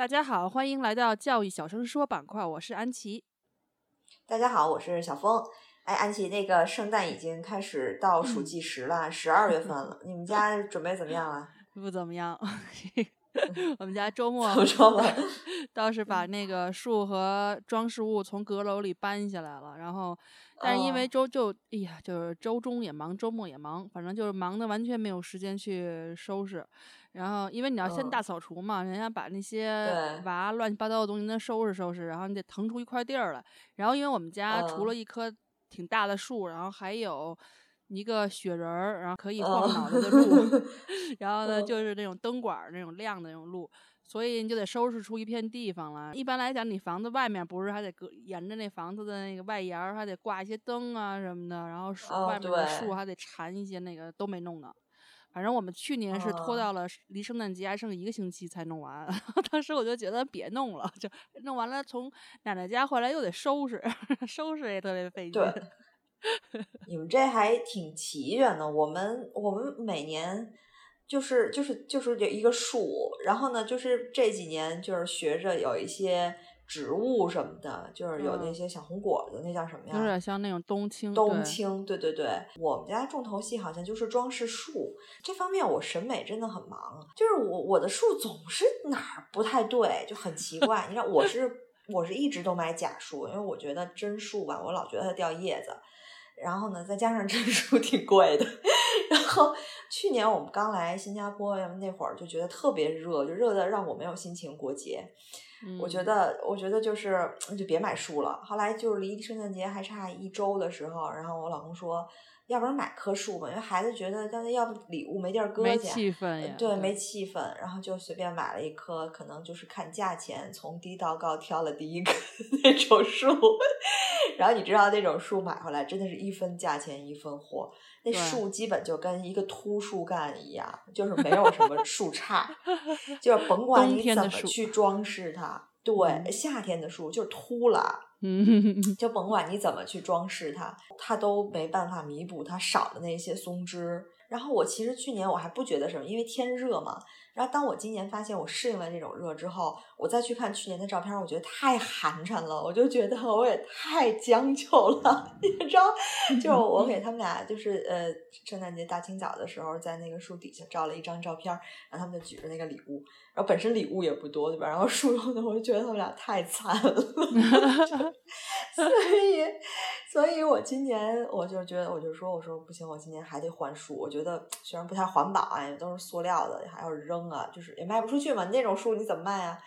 大家好，欢迎来到教育小声说板块，我是安琪。大家好，我是小峰。哎，安琪，那个圣诞已经开始倒数计时了，十二月份了，你们家准备怎么样啊？不怎么样，我们家周末怎么说吧，倒是把那个树和装饰物从阁楼里搬下来了，然后，但是因为周就哎呀，就是周中也忙，周末也忙，反正就是忙的完全没有时间去收拾。然后，因为你要先大扫除嘛，人家把那些娃乱七八糟的东西，先收拾收拾，然后你得腾出一块地儿来。然后，因为我们家除了一棵挺大的树，然后还有一个雪人儿，然后可以晃脑袋的路，然后呢，就是那种灯管那种亮的那种路，所以你就得收拾出一片地方来。一般来讲，你房子外面不是还得隔沿着那房子的那个外沿儿还得挂一些灯啊什么的，然后树外面的树还得缠一些那个都没弄呢。反正我们去年是拖到了离圣诞节还剩一个星期才弄完，当时我就觉得别弄了，就弄完了从奶奶家回来又得收拾，收拾也特别费劲。对，你们这还挺齐全的。我们我们每年就是就是就是这一个树，然后呢，就是这几年就是学着有一些。植物什么的，就是有那些小红果子，那叫什么呀？有点像那种冬青。冬青，对对对。我们家重头戏好像就是装饰树，这方面我审美真的很忙。就是我我的树总是哪儿不太对，就很奇怪。你看，我是我是一直都买假树，因为我觉得真树吧，我老觉得它掉叶子。然后呢，再加上真树挺贵的。然后去年我们刚来新加坡那会儿，就觉得特别热，就热的让我没有心情过节。我觉得，我觉得就是就别买书了。后来就是离圣诞节还差一周的时候，然后我老公说，要不然买棵树吧，因为孩子觉得，但是要不礼物没地儿搁去，没气氛呀。对，没气氛。然后就随便买了一棵，可能就是看价钱，从低到高挑了第一棵那种树。然后你知道那种树买回来真的是一分价钱一分货，那树基本就跟一个秃树干一样，就是没有什么树杈，就是甭管你怎么去装饰它，对，夏天的树就秃了，就甭管你怎么去装饰它，它都没办法弥补它少的那些松枝。然后我其实去年我还不觉得什么，因为天热嘛。然后当我今年发现我适应了这种热之后，我再去看去年的照片，我觉得太寒碜了。我就觉得我也太将就了，你知道？就 我给他们俩，就是呃，圣诞节大清早的时候，在那个树底下照了一张照片，然后他们就举着那个礼物，然后本身礼物也不多，对吧？然后树用的，我就觉得他们俩太惨了。所以，所以我今年我就觉得，我就说，我说不行，我今年还得换树。我觉得虽然不太环保啊，都是塑料的，还要扔啊，就是也卖不出去嘛。那种树你怎么卖啊？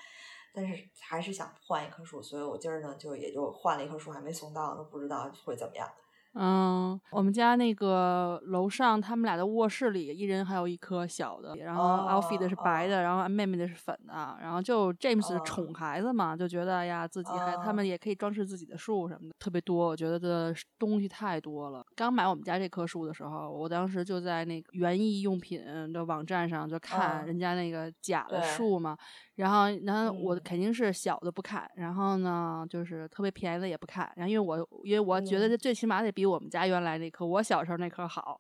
但是还是想换一棵树，所以我今儿呢就也就换了一棵树，还没送到，都不知道会怎么样。嗯，我们家那个楼上，他们俩的卧室里，一人还有一棵小的。然后 Alfie 的是白的，然后妹妹的是粉的。然后就 James 宠孩子嘛，就觉得呀，自己还他们也可以装饰自己的树什么的，特别多。我觉得的东西太多了。刚买我们家这棵树的时候，我当时就在那个园艺用品的网站上就看人家那个假的树嘛。然后，然后我肯定是小的不看，然后呢，就是特别便宜的也不看。然后，因为我因为我觉得这最起码得比我们家原来那棵，我小时候那棵好。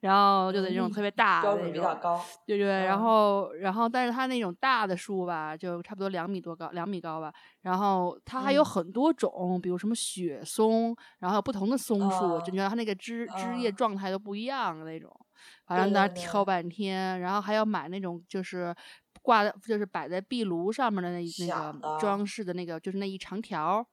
然后就得那种特别大的那种，对对。然后，然后，但是它那种大的树吧，就差不多两米多高，两米高吧。然后它还有很多种，比如什么雪松，然后不同的松树，就觉得它那个枝枝叶状态都不一样的那种。反正在那挑半天，然后还要买那种就是。挂的就是摆在壁炉上面的那那个装饰的那个，就是那一长条，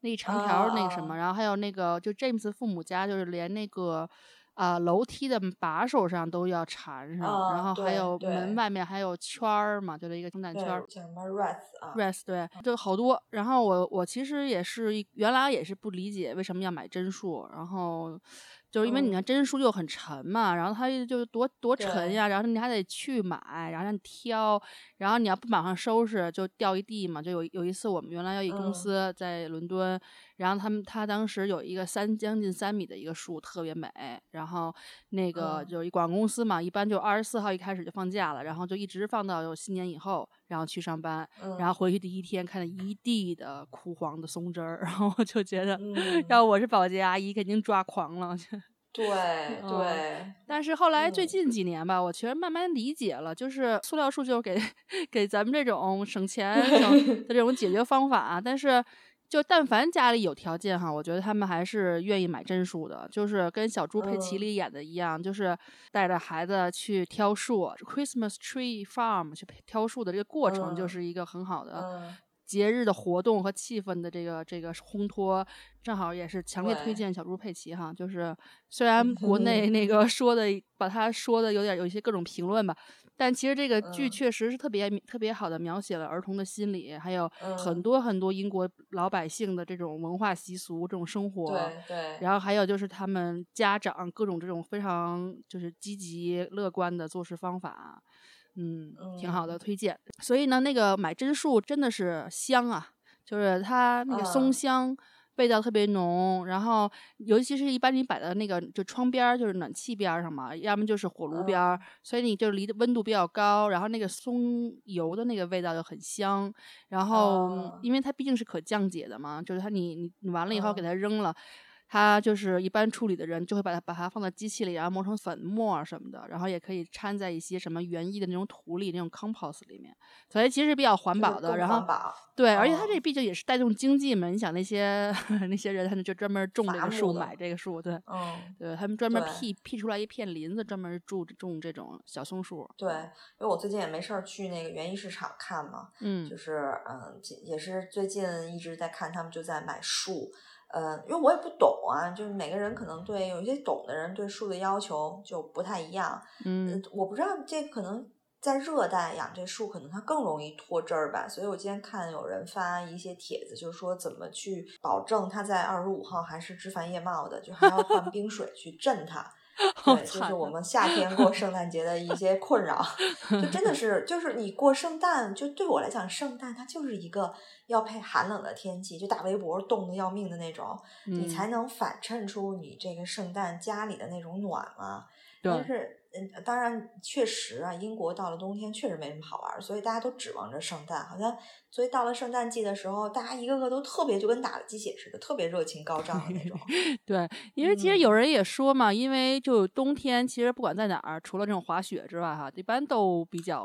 那一长条那个什么，然后还有那个就 James 父母家就是连那个啊楼梯的把手上都要缠上，然后还有门外面还有圈儿嘛，就是一个圣诞圈儿。叫什么 rest 啊？rest 对，就好多。然后我我其实也是原来也是不理解为什么要买真树，然后。就是因为你嗯。看真树就很沉嘛，然后它就多多沉对。呀，然后你还得去买，然后让你挑，然后你要不马上收拾就掉一地嘛。就有有一次我们原来有一公嗯。司在伦敦，然后他们他当时有一个三将近三米的一个树特别美，然后那个嗯。就是一广告公司嘛，一般就二十四号一开始就放假了，然后就一直放到有新年以后，然后去上班，嗯，然后回去第一天看到一地的枯黄的松枝儿，然后我就觉得，嗯要我是保洁阿姨肯定抓狂了。对嗯对，但是后来最嗯近几年吧，我其实慢慢理解了，就是塑料树就是给 给咱们这种省钱省的这种解决方法，但是。就但凡家里有条件哈，我觉得他们还是愿意买真树的，就是跟小猪佩奇嗯。里演的一样，就是带着孩子去挑树，Christmas Tree Farm 去挑树的这个过程，就嗯。是一个很好的嗯节日的活动和气氛的这个这个烘托，正好也是强烈推荐小猪佩奇哈。就是虽然国内那个说的把它说的有点有一些各种评论吧，但其实这个剧嗯确实是特别特别好的描写了儿童的心理，还有很嗯多很多英国老百姓的这种文化习俗、这种生活。对对，然后还有就是他们家长各种这种非常就是积极乐观的做事方法，嗯，挺好的，嗯推荐。所以呢，那个买真树真的是香啊，就是它那个松嗯香。味道特别浓，然后尤其是一般你摆在那个就窗边儿，就是暖气边儿上嘛，要么就是火炉边儿，嗯所以你就离的温度比较高，然后那个松油的那个味道就很香。然后哦因为它毕竟是可降解的嘛，就是它你你你完了以后给嗯它扔了。它就是一般处理的人就会把它把它放到机器里，然后磨成粉末什么的，然后也可以掺在一些什么园艺的那种土里、那种 compost 里面，所以其实比较环保的。然后对，而且它哦这毕竟也是带动经济嘛，你想那些 那些人，他们就专门种这个树，买这个树，对，嗯，对他们专门辟辟出来一片林子，专门种种这种小松树。对，因为我最近也没事儿去那个园艺市场看嘛，嗯就是嗯，也是最近一直在看他们就在买树，呃，因为我也不懂啊，就是每个人可能对有一些懂的人对树的要求就不太一样，嗯呃，我不知道这可能在热带养这树，可能它更容易脱枝儿吧。所以我今天看有人发一些帖子，就是说怎么去保证它在二十五号还是枝繁叶茂的，就还要换冰水去镇它。好对，就是我们夏天过圣诞节的一些困扰，就真的是，就是你过圣诞，就对我来讲，圣诞它就是一个要配寒冷的天气，就大围脖冻得要命的那种，你嗯。才能反衬出你这个圣诞家里的那种暖嘛。对。但是，嗯，当然，确实啊，英国到了冬天确实没什么好玩儿，所以大家都指望着圣诞，好像，所以到了圣诞季的时候，大家一个个都特别就跟打了鸡血似的，特别热情高涨的那种。对，因为其实有嗯人也说嘛，因为就冬天，其实不管在哪儿，除了这种滑雪之外，哈，一般都比较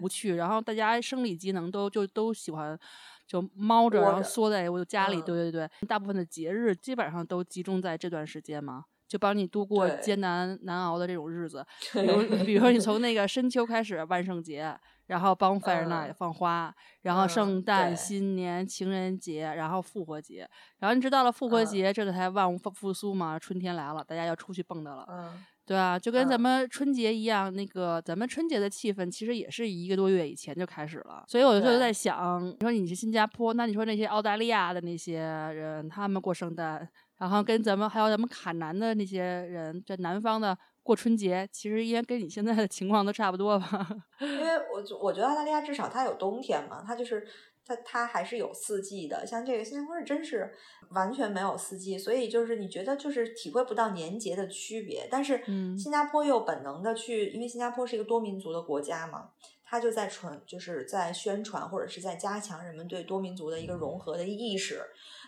无趣。然后大家生理机能都就都喜欢就猫着，然后缩在我家里。嗯对对对，大部分的节日基本上都集中在这段时间嘛。就帮你度过艰难难熬的这种日子，比如比如说你从 那个深秋开始，万圣节，然后 bonfire night 嗯。放花，然后嗯圣诞、对。新年、情人节，然后复活节，然后你知道了复活嗯。节，这个才万物复复苏嘛，春天来了，大家要出去蹦跶了，嗯，对啊，就跟咱嗯。们春节一样，那个咱们春节的气氛其实也是一个多月以前就开始了，所以我就在想，你说你是新加坡，那你说那些澳大利亚的那些人，他们过圣诞，然后跟咱们还有咱们卡南的那些人，这南方的过春节，其实应该跟你现在的情况都差不多吧？因为我觉我觉得澳大利亚至少它有冬天嘛，它就是它它还是有四季的。像这个新加坡是真是完全没有四季，所以就是你觉得就是体会不到年节的区别。但是嗯新加坡又本能的去，因为新加坡是一个多民族的国家嘛，它就在传就是在宣传或者是在加强人们对多民族的一个融合的意识，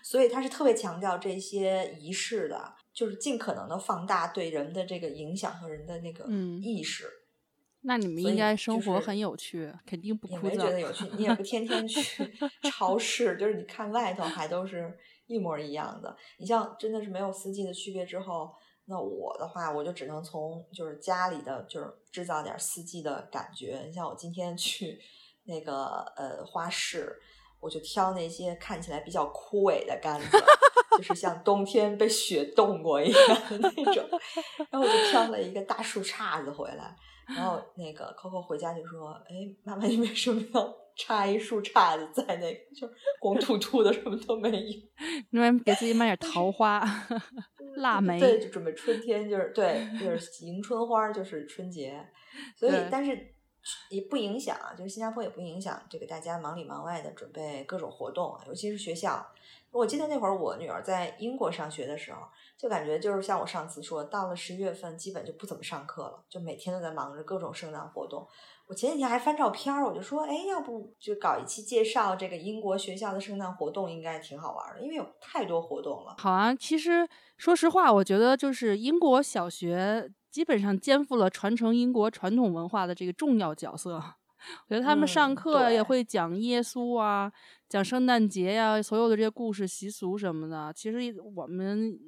所以他是特别强调这些仪式的。就是尽可能的放大对人的这个影响和人的那个嗯意识，那你们应该生活很有趣，肯定不也枯燥。没觉得有趣，你也不天天去 超市，就是你看外头还都是一模一样的。你像真的是没有四季的区别之后，那我的话我就只能从就是家里的就是制造点四季的感觉。你像我今天去那个呃花市，我就挑那些看起来比较枯萎的杆子。就是像冬天被雪冻过一样的那种，然后我就挑了一个大树杈子回来，然后那个 Coco 回家就说：“哎，妈妈，你为什么要插一树杈子在那个，就是光秃秃的，什么都没有？”另外给自己买点桃花。腊梅，对，就准备春天，就是对，就是迎春花，就是春节。所以，但是也不影响啊，就是新加坡也不影响这个大家忙里忙外的准备各种活动，尤其是学校。我记得那会儿我女儿在英国上学的时候，就感觉就是像我上次说，到了十一月份基本就不怎么上课了，就每天都在忙着各种圣诞活动。我前几天还翻照片儿，我就说，哎，要不就搞一期介绍这个英国学校的圣诞活动，应该挺好玩的，因为有太多活动了。好啊，其实说实话，我觉得就是英国小学基本上肩负了传承英国传统文化的这个重要角色。我觉得他们上课也会讲耶稣啊。讲圣诞节呀，所有的这些故事习俗什么的，其实我们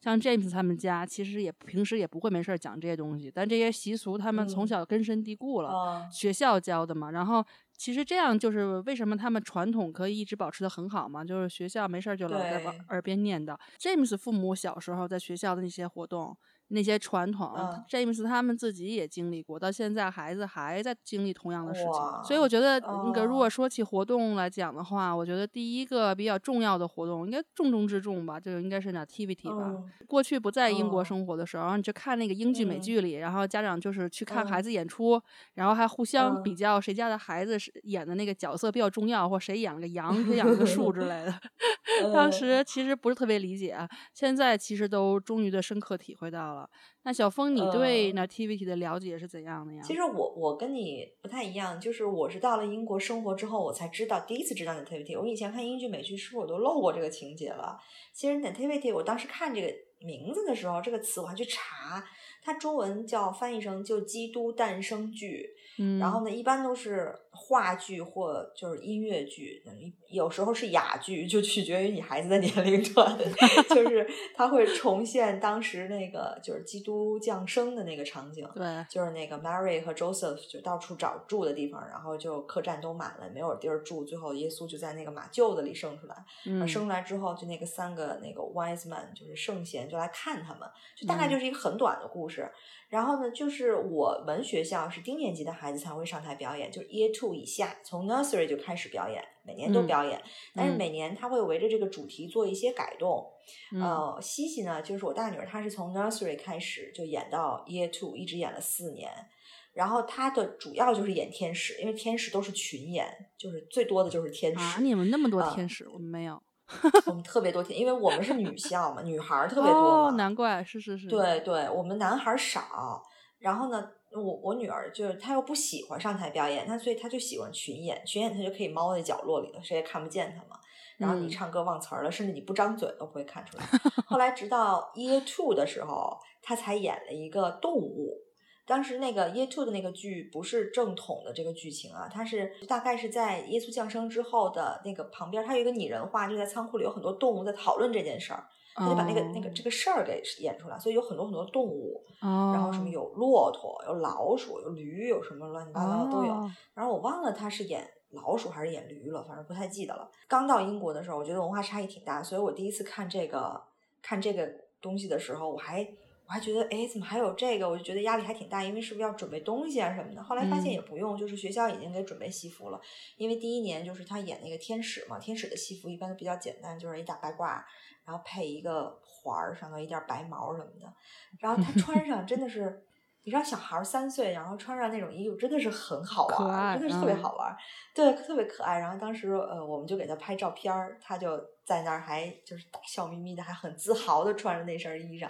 像 James 他们家，其实也平时也不会没事讲这些东西。但这些习俗他们从小根深蒂固了，学校教的嘛。然后其实这样就是为什么他们传统可以一直保持的很好嘛，就是学校没事就老在耳边念叨。James 父母小时候在学校的那些活动。那些传统，James 他们自己也经历过，到现在孩子还在经历同样的事情，所以我觉得那个如果说起活动来讲的话，我觉得第一个比较重要的活动，应该重中之重吧，就应该是 Nativity 吧。过去不在英国生活的时候，然后你去看那个英剧美剧里，然后家长就是去看孩子演出，然后还互相比较谁家的孩子是演的那个角色比较重要，或谁养了个羊，谁养了个树之类的。当时其实不是特别理解，现在其实都终于的深刻体会到了。那小峰，你对 nativity 的了解是怎样的呀？其实我我跟你不太一样，就是我是到了英国生活之后，我才知道第一次知道 nativity。我以前看英剧美剧，是不是我都漏过这个情节了？其实 nativity，我当时看这个名字的时候，这个词我还去查，它中文叫翻译成就基督诞生剧。嗯，然后呢，一般都是话剧或就是音乐剧，有时候是哑剧，就取决于你孩子的年龄段。就是他会重现当时那个就是基督降生的那个场景，对，就是那个 Mary 和 Joseph 就到处找住的地方，然后就客栈都满了，没有地儿住，最后耶稣就在那个马厩子里生出来。嗯，生出来之后，就那个三个那个 wise man 就是圣贤就来看他们，就大概就是一个很短的故事。然后呢，就是我们学校是低年级的孩子才会上台表演，就是 Year Two 以下，从 Nursery 就开始表演，每年都表演。但是每年他会围着这个主题做一些改动。呃，西西呢，就是我大女儿，她是从 Nursery 开始就演到 Year Two，一直演了四年。然后她的主要就是演天使，因为天使都是群演，就是最多的就是天使。啊，你们那么多天使，我们没有。我 们特别多天，因为我们是女校嘛，女孩特别多嘛，难怪是是是。对对，我们男孩少。然后呢，我我女儿就是她又不喜欢上台表演，她所以她就喜欢群演，群演她就可以猫在角落里了，谁也看不见她嘛。然后你唱歌忘词儿了，甚至你不张嘴都不会看出来。后来直到 Year Two 的时候，她才演了一个动物。当时那个耶稣的那个剧不是正统的这个剧情啊，它是大概是在耶稣降生之后的那个旁边，它有一个拟人化，就在仓库里有很多动物在讨论这件事儿，他就把那个那个这个事儿给演出来，所以有很多很多动物，然后什么有骆驼、有老鼠、有驴，有什么乱七八糟的都有。然后我忘了他是演老鼠还是演驴了，反正不太记得了。刚到英国的时候，我觉得文化差异挺大，所以我第一次看这个看这个东西的时候，我还。我还觉得，哎，怎么还有这个？我就觉得压力还挺大，因为是不是要准备东西啊什么的？后来发现也不用，就是学校已经给准备西服了。因为第一年就是他演那个天使嘛，天使的西服一般都比较简单，就是一大白褂，然后配一个环儿，上头一点白毛什么的。然后他 穿上真的是，你知道小孩三岁，然后穿上那种衣服真的是很好玩，真的是特别好玩，对，特别可爱。然后当时呃，我们就给他拍照片儿，他就在那儿还就是笑眯眯的，还很自豪的穿着那身衣裳。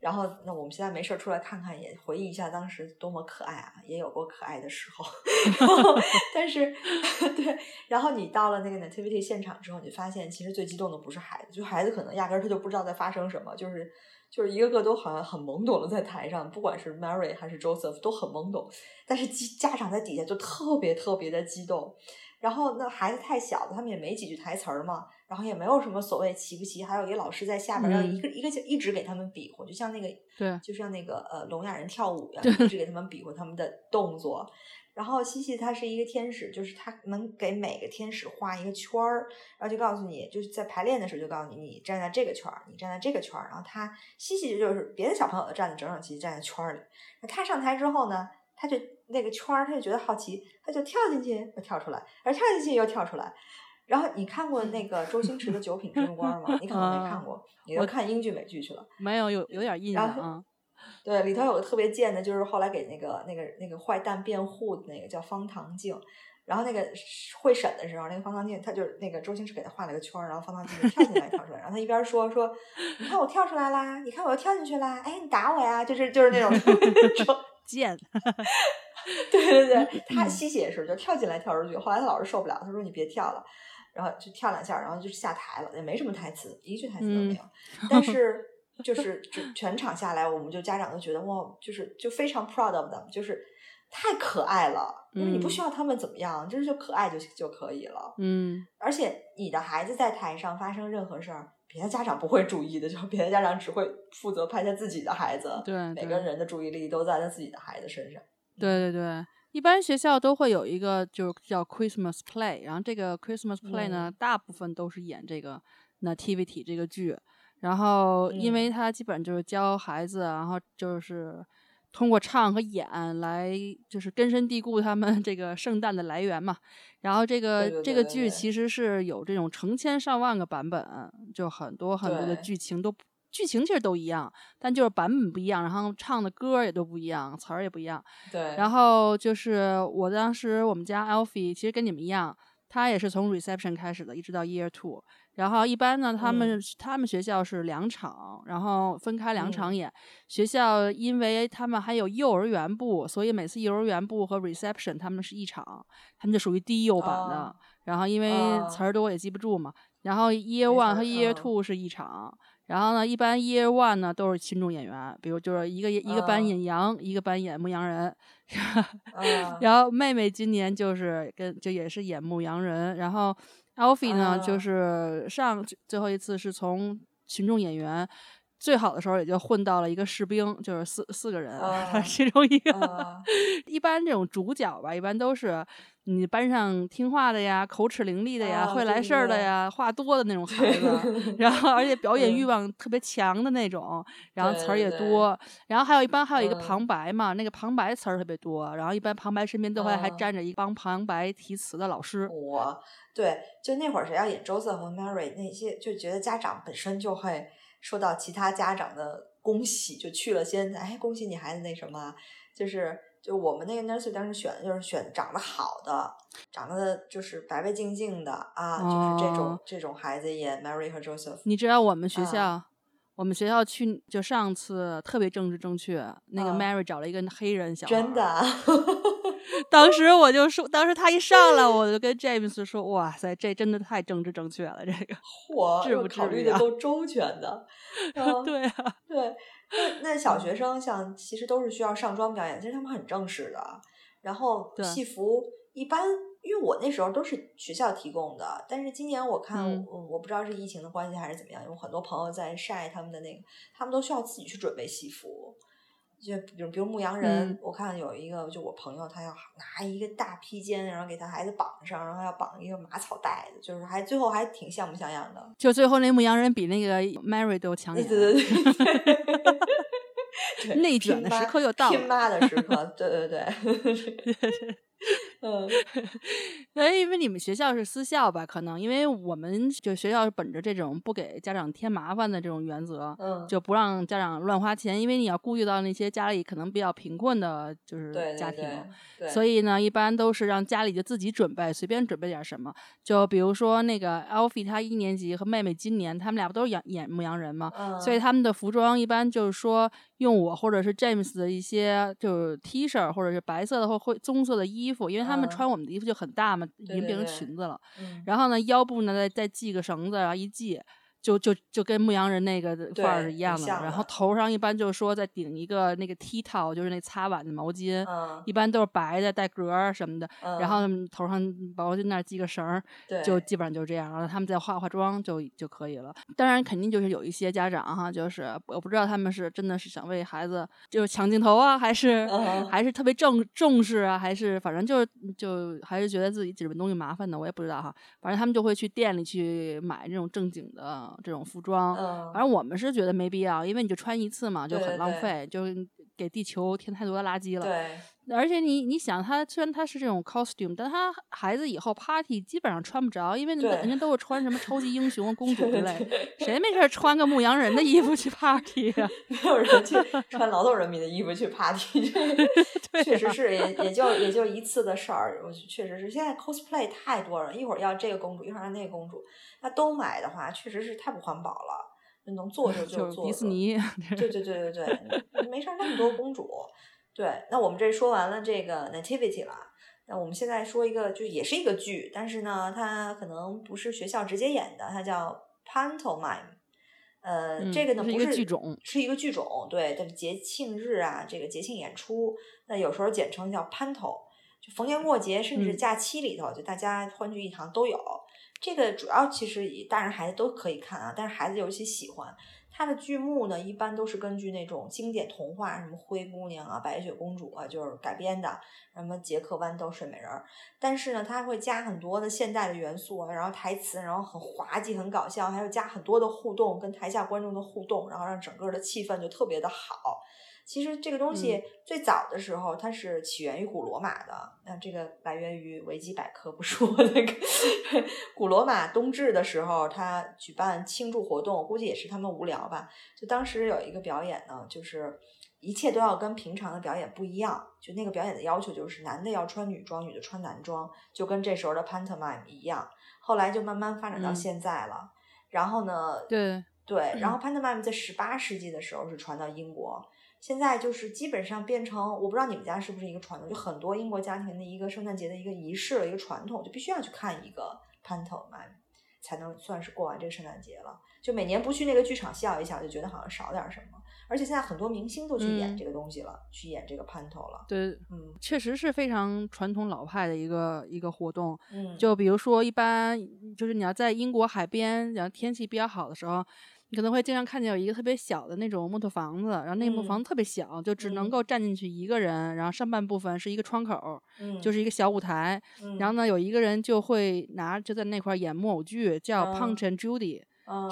然后，那我们现在没事儿出来看看，也回忆一下当时多么可爱啊！也有过可爱的时候，但是，对。然后你到了那个 nativity 现场之后，你发现其实最激动的不是孩子，就孩子可能压根儿他就不知道在发生什么，就是就是一个个都好像很懵懂的在台上，不管是 Mary 还是 Joseph 都很懵懂，但是家长在底下就特别特别的激动。然后那孩子太小了，他们也没几句台词儿嘛。然后也没有什么所谓齐不齐，还有一个老师在下边，要一个一个就一直给他们比划，就像那个，对，就像那个呃聋哑人跳舞一样，一直给他们比划他们的动作。然后西西他是一个天使，就是他能给每个天使画一个圈儿，然后就告诉你，就是在排练的时候就告诉你，你站在这个圈儿，你站在这个圈儿。然后他西西就是别的小朋友都站的整整齐齐站在圈儿里，那他上台之后呢，他就那个圈儿他就觉得好奇，他就跳进去又跳出来，而跳进去又跳出来。然后你看过那个周星驰的《九品芝麻官》吗？你可能没看过，你都看英剧美剧去了。没有有有点印象啊。对，里头有个特别贱的，就是后来给那个那个那个坏蛋辩护的那个叫方唐镜。然后那个会审的时候，那个方唐镜他就是那个周星驰给他画了个圈儿，然后方唐镜就跳进来跳出来，然后他一边说说，你看我跳出来啦，你看我又跳进去啦，哎，你打我呀，就是就是那种 那种贱，对 对对，他吸血的时候就跳进来跳出去，后来他老是受不了，他说你别跳了，然后就跳两下，然后就下台了，也没什么台词，一句台词都没有。但 是就是就全场下来，我们就家长都觉得哇，就是就非常 proud of them，就是太可爱了，因为你不需要他们怎么样，就是就可爱就就可以了。嗯而且你的孩子在台上发生任何事儿，别的家长不会注意的，就别的家长只会负责拍他自己的孩子，对每个人的注意力都在他自己的孩子身上。对对对，一般学校都会有一个就是叫 Christmas play，然后这个 Christmas play 呢，嗯大部分都是演这个 Nativity 这个剧，然后因为嗯它基本就是教孩子，然后就是通过唱和演来就是根深蒂固他们 这个圣诞的来源嘛。然后这个这个剧其实是有这种成千上万个版本，就很多很多的剧情都。剧情其实都一样，但就是版本不一样，然后唱的歌也都不一样，词儿也不一样。对，然后就是我当时我们家 Alfie 其实跟你们一样，他也是从 reception 开始的，一直到 year two。然后一般呢，他们、嗯他们学校是两场，然后分开两场嗯演。学校因为他们还有幼儿园部，所以每次幼儿园部和 reception 他们是一场，他们就属于低幼版的。哦然后因为哦词儿多也记不住嘛，然后 year one 和 year 嗯 two 是一场。然后呢，一般 year one 呢都是群众演员，比如就是一个一个班嗯演羊，一个班演牧羊人。嗯 然后妹妹今年就是跟就也是演牧羊人，然后 Alfie 呢、就啊是上最后一次是从群众演员。最好的时候也就混到了一个士兵，就是四四个人，其中一个。啊 一般这种主角吧，一般都是你班上听话的呀、口齿伶俐的呀、会来事儿的对呀、话多的那种。孩子，然后而且表演欲嗯。望特别强的那种，然后词儿也多，然后还有一般还有一个嗯。旁白嘛，那个旁白词儿特别多，然后一般旁白身边都会还嗯。站着一帮旁白提词的老师。我对，就那会儿谁要演 Joseph 和 Mary 那些，就觉得家长本身就会受到其他家长的恭喜，就去了先，哎，恭喜你孩子那什么啊，就是就我们那个 nursery 当时选的就是选长得好的，长得就是白白净净的啊，就是这种哦这种孩子也 Mary 和 Joseph。你知道我们学啊校，我们学校去就上次特别政治正确，那个啊 Mary 找了一个黑人小孩真的啊，当时我就说，当时他一上来，我就跟 James 说：“哇塞，这真的太政治正确了，这个。嚯，至不至又考虑的够周全的。嗯对啊，对，那那小学生像其实都是需要上妆表演，其实他们很正式的。然后对戏服一般，因为我那时候都是学校提供的，但是今年我看，嗯我我不知道是疫情的关系还是怎么样，有很多朋友在晒他们的那个，他们都需要自己去准备西服。就比如比如牧羊人，嗯我看有一个就我朋友，他要拿一个大披肩，然后给他孩子绑上，然后要绑一个马草带子，就是还最后还挺像模像样的。就最后那牧羊人比那个 Mary 都强对，对对对 对，内卷的时刻又到了。拼妈的时 刻，对对对，嗯，哎，因为你们学校是私校吧？可能因为我们就学校是本着这种不给家长添麻烦的这种原则，嗯，就不让家长乱花钱，因为你要顾及到那些家里可能比较贫困的，就是对家庭。对对对，所以呢，一般都是让家里就自己准备，随便准备点什么。就比如说那个 Alfie，他一年级和妹妹今年，他们俩不都是演演牧羊人嘛？嗯，所以他们的服装一般就是说用我或者是 James 的一些就是 T 恤或者是白色的或灰棕色的衣服，因为他们嗯穿我们的衣服就很大嘛，已经变成裙子了。嗯然后呢，腰部呢再再系个绳子，然后一系。就就就跟牧羊人那个范儿是一样的，然后头上一般就是说再顶一个那个 T 套，就是那擦碗的毛巾，嗯一般都是白的带格儿什么的，嗯，然后头上毛巾那儿系个绳儿，就基本上就这样，然后他们再化化妆就就可以了。当然，肯定就是有一些家长哈，就是我不知道他们是真的是想为孩子就是抢镜头啊，还是、嗯还是特别重重视啊，还是反正就是就还是觉得自己准备东西麻烦的，我也不知道哈。反正他们就会去店里去买这种正经的这种服装。嗯，反正我们是觉得没必要，因为你就穿一次嘛，就很对对对浪费，就给地球添太多的垃圾了。对，而且你你想，他虽然他是这种 costume，但他孩子以后 party 基本上穿不着，因为人家都是穿什么超级英雄、公主之类，谁没事穿个牧羊人的衣服去 party 啊？没有人去穿劳动人民的衣服去 party，确实是也也就 也就一次的事儿。我确实是现在 cosplay 太多了，一会儿要这个公主，一会儿要那个公主，那都买的话，确实是太不环保了。能做就就做。迪士尼。对对对对对，没事儿那么多公主。对，那我们这说完了这个 nativity 了，那我们现在说一个，就也是一个剧，但是呢，它可能不是学校直接演的，它叫 pantomime。呃，这个呢不是剧种，是一个剧种。对，但是节庆日啊，这个节庆演出，那有时候简称叫 panto，就逢年过节甚至假期里头，就大家欢聚一堂都有。这个主要其实以大人孩子都可以看啊，但是孩子尤其喜欢。它的剧目呢，一般都是根据那种经典童话，什么灰姑娘啊、白雪公主啊，就是改编的，什么杰克豌豆睡美人。但是呢，它会加很多的现代的元素，然后台词，然后很滑稽、很搞笑，还有加很多的互动，跟台下观众的互动，然后让整个的气氛就特别的好。其实这个东西最早的时候，它是起源于古罗马的。那这个来源于维基百科，不是我那个。古罗马冬至的时候，他举办庆祝活动，估计也是他们无聊吧。就当时有一个表演呢，就是一切都要跟平常的表演不一样。就那个表演的要求就是男的要穿女装，女的穿男装，就跟这时候的 pantomime 一样。后来就慢慢发展到现在了。然后呢？对对。然后 pantomime 在十八世纪的时候是传到英国。现在就是基本上变成，我不知道你们家是不是一个传统，就很多英国家庭的一个圣诞节的一个仪式了，一个传统，就必须要去看一个 pantomime，才能算是过完这个圣诞节了。就每年不去那个剧场笑一笑，就觉得好像少点什么。而且现在很多明星都去演这个东西了，去演这个 panto 了。对，嗯，确实是非常传统老派的一个一个活动。嗯，就比如说，一般就是你要在英国海边，然后天气比较好的时候。你可能会经常看见有一个特别小的那种木头房子，然后那木房子特别小，就只能够站进去一个人，然后上半部分是一个窗口，就是一个小舞台，然后呢有一个人就会拿就在那块演木偶剧，叫 Punch and Judy，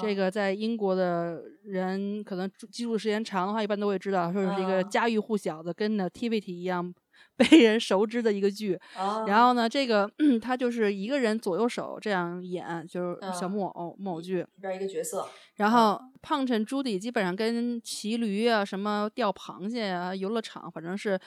这个在英国的人可能记住的时间长的话，一般都会知道，说是一个家喻户晓的，跟 Nativity 一样。被人熟知的一个剧，然后呢，这个 他就是一个人左右手这样演，就是小木偶木偶剧里边一个角色。然后胖臣朱迪基本上跟骑驴啊、什么钓螃蟹啊、游乐场，反正是。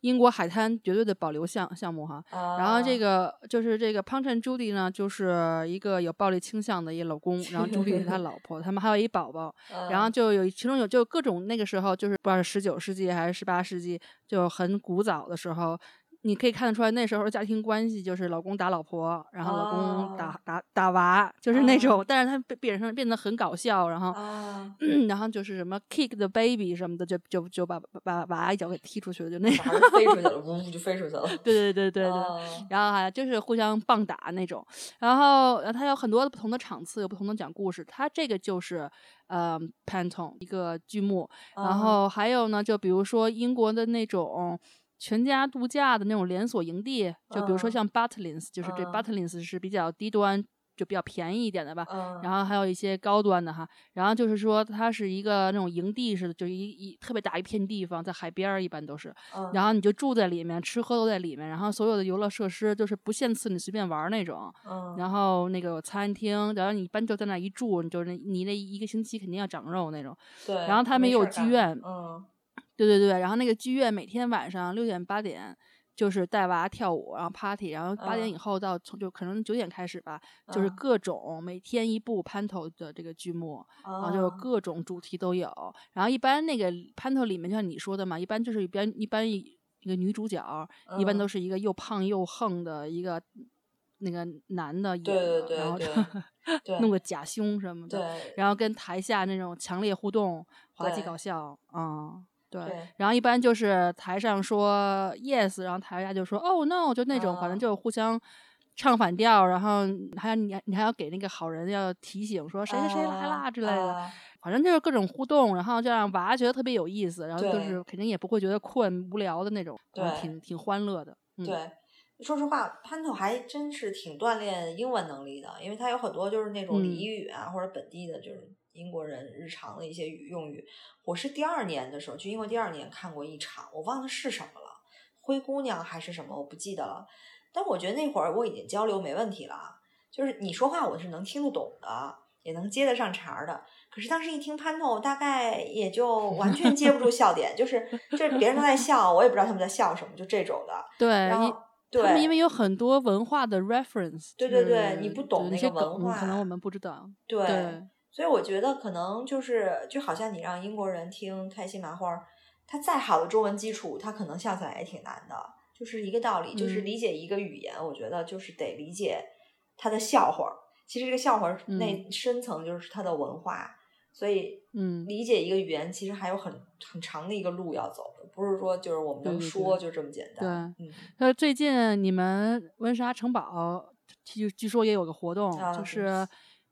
英国海滩绝对的保留项项目哈，然后这个就是这个 Punch and Judy 呢，就是一个有暴力倾向的一老公，然后 Judy 是他老婆，他们还有一宝宝，然后。就有其中有就各种那个时候就是不知道是十九世纪还是十八世纪，就很古早的时候。你可以看得出来，那时候家庭关系就是老公打老婆，然后老公打打打娃，就是那种。但是他变变成变得很搞笑，然后，然后就是什么 kick the baby 什么的，就就就把把娃一脚给踢出去了，就那种。飞出去了，呜就飞出去了。对对对对对。然后还就是互相棒打那种。然后，然后他有很多不同的场次，有不同的讲故事。他这个就是呃 pantom 一个剧目。然后还有呢，就比如说英国的那种。全家度假的那种连锁营地，就比如说像 Butlins，就是这 Butlins 是比较低端，就比较便宜一点的吧。然后还有一些高端的哈。然后就是说，它是一个那种营地似的，就一一特别大一片地方，在海边儿，一般都是。然后你就住在里面，吃喝都在里面。然后所有的游乐设施就是不限次，你随便玩那种。然后那个有餐厅，然后你一般就在那一住，你就那你那一个星期肯定要长肉那种。对。然后他们也有剧院。嗯。对对对，然后那个剧院每天晚上六点八点就是带娃跳舞，然后 party，然后八点以后到从就可能九点开始吧，就是各种每天一部 panto 的这个剧目，然后就是各种主题都有。然后一般那个 panto 里面就像你说的嘛，一般就是一般一般一个女主角，一般都是一个又胖又横的一个那个男的演，然后 弄个假胸什么的，然后跟台下那种强烈互动、滑稽搞笑，嗯。对，然后一般就是台上说 yes，然后台下就说 oh no，就那种，反正就互相唱反调，然后还要你你还要给那个好人要提醒说谁谁谁来啦之类的，反正就是各种互动，然后就让娃觉得特别有意思，然后就是。肯定也不会觉得困无聊的那种，对，挺挺欢乐的。对，说实话，潘头还真是挺锻炼英文能力的，因为他有很多就是那种俚语啊，或者本地的，就是。英国人日常的一些语用语，我是第二年的时候去英国，第二年看过一场，我忘了是什么了。灰姑娘还是什么，我不记得了。但我觉得那会儿我已经交流没问题了，就是你说话我是能听得懂的，也能接得上茬儿的。可是当时一听潘透，大概也就完全接不住笑点，就是这别人都在笑，我也不知道他们在笑什么，就这种的。对，然后对，他们因为有很多文化的 reference，对对对你不懂那那些个文化梗可能我们不知道。对，对所以我觉得可能就是就好像你让英国人听开心麻花儿，他再好的中文基础，他可能笑起来也挺难的，就是一个道理，就是嗯理解一个语言，我觉得就是得理解他的笑话儿。其实这个笑话儿那深层就是他的文化，所以嗯，理解一个语言其实还有很很长的一个路要走的，不是说就是我们能对对说就这么简单。嗯，那，最近你们温莎城堡据据说也有个活动，就是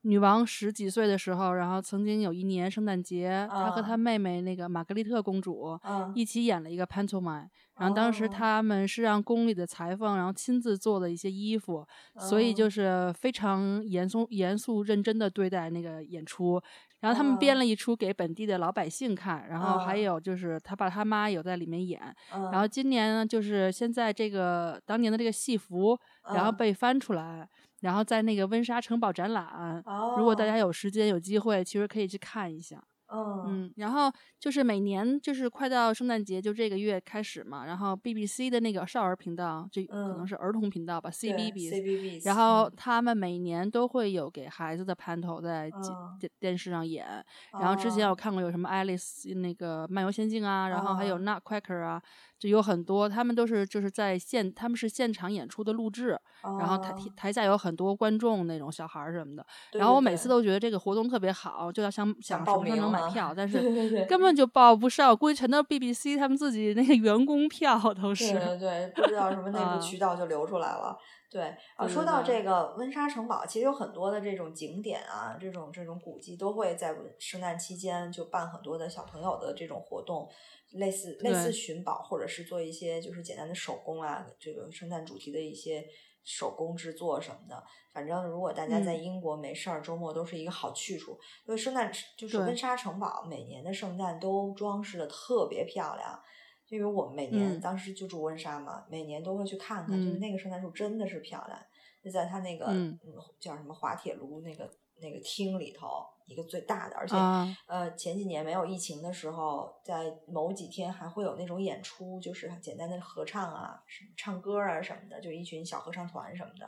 女王十几岁的时候，然后曾经有一年圣诞节，她和啊她妹妹那个玛格丽特公主嗯。一起演了一个 pantomime，然后当时哦。他们是让宫里的裁缝，然后亲自做的一些衣服，所以哦就是非常严肃、严肃、认真的对待那个演出。然后他们编哦了一出给本地的老百姓看，然后还哦有就是他爸他妈有在里面演。嗯，然后今年呢，就是现在这个当年的这个戏服，然后嗯。被翻出来，然后在那个温莎城堡展览。哦，如果大家有时间有机会，其实可以去看一下。嗯嗯，然后就是每年就是快到圣诞节，就这个月开始嘛，然后 BBC 的那个少儿频道，这可能嗯是儿童频道吧对，CBBS。CBBS，然后嗯。他们每年都会有给孩子的盘头在电嗯电电视上演，然后之前哦。我看过有什么爱丽丝那个漫游仙境啊，然后还有哦 Nutcracker 啊，就有很多，他们都是就是在现他们是现场演出的录制，然后台哦台。下有很多观众那种小孩儿什么的，对然后我每次都觉得这个活动特别好，就要想想什么时候能买票，但是根本就报不上，估计全都是 BBC 他们自己那个员工票都是。对对，不知道什么内啊部渠道就流出来了。对啊，说到这个温莎城堡，其实有很多的这种景点啊，这种这种古迹都会在圣诞期间就办很多的小朋友的这种活动，类似类似寻宝，或者是做一些就是简单的手工啊，这个圣诞主题的一些手工制作什么的。反正如果大家在嗯英国没事儿，周末都是一个好去处。因为圣诞就是温莎城堡每年的圣诞都装饰的特别漂亮。因为我们每年、嗯当时就住温莎嘛，每年都会去看看，就是嗯那个圣诞树真的是漂亮，就在它那个嗯嗯叫什么滑铁卢那个那个厅里头，一个最大的，而且、啊呃前几年没有疫情的时候，在某几天还会有那种演出，就是简单的合唱啊、什么唱歌啊什么的，就一群小合唱团什么的。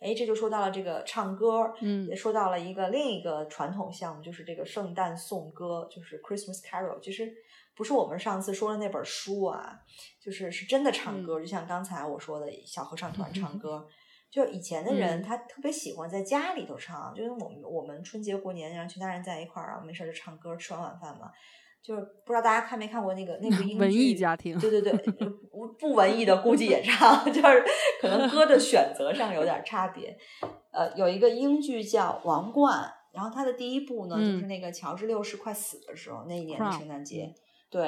哎，这就说到了这个唱歌，嗯也说到了一个另一个传统项目，就是这个圣诞颂歌，就是 Christmas Carol，其实不是我们上次说的那本书啊，就是是真的唱歌，就像刚才我说的小合唱团唱 歌。就以前的人，嗯他特别喜欢在家里头唱，就是我们我们春节过年，然后全家人在一块儿啊，没事儿就唱歌，吃完晚饭嘛。就是不知道大家看没看过那个那部 英剧？文艺家庭对对对，不不文艺的估计也唱，就是可能歌的选择上有点差别。呃，有一个英剧叫《王冠》，然后它的第一部呢，就是嗯那个乔治六世快死的时候，那一年的圣诞节，对，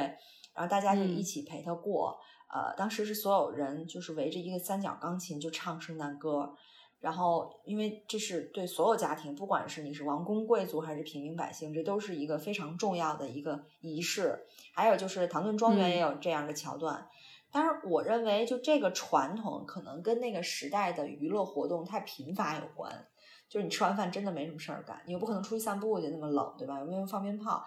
然后大家就一嗯起陪他过。呃，当时是所有人就是围着一个三角钢琴就唱圣诞歌，然后因为这是对所有家庭，不管是你是王公贵族还是平民百姓，这都是一个非常重要的一个仪式。还有就是唐顿庄园嗯也有这样的桥段。当然，我认为就这个传统可能跟那个时代的娱乐活动太贫乏有关。就是你吃完饭真的没什么事儿干，你又不可能出去散步去，那么冷，对吧？又没有放鞭炮，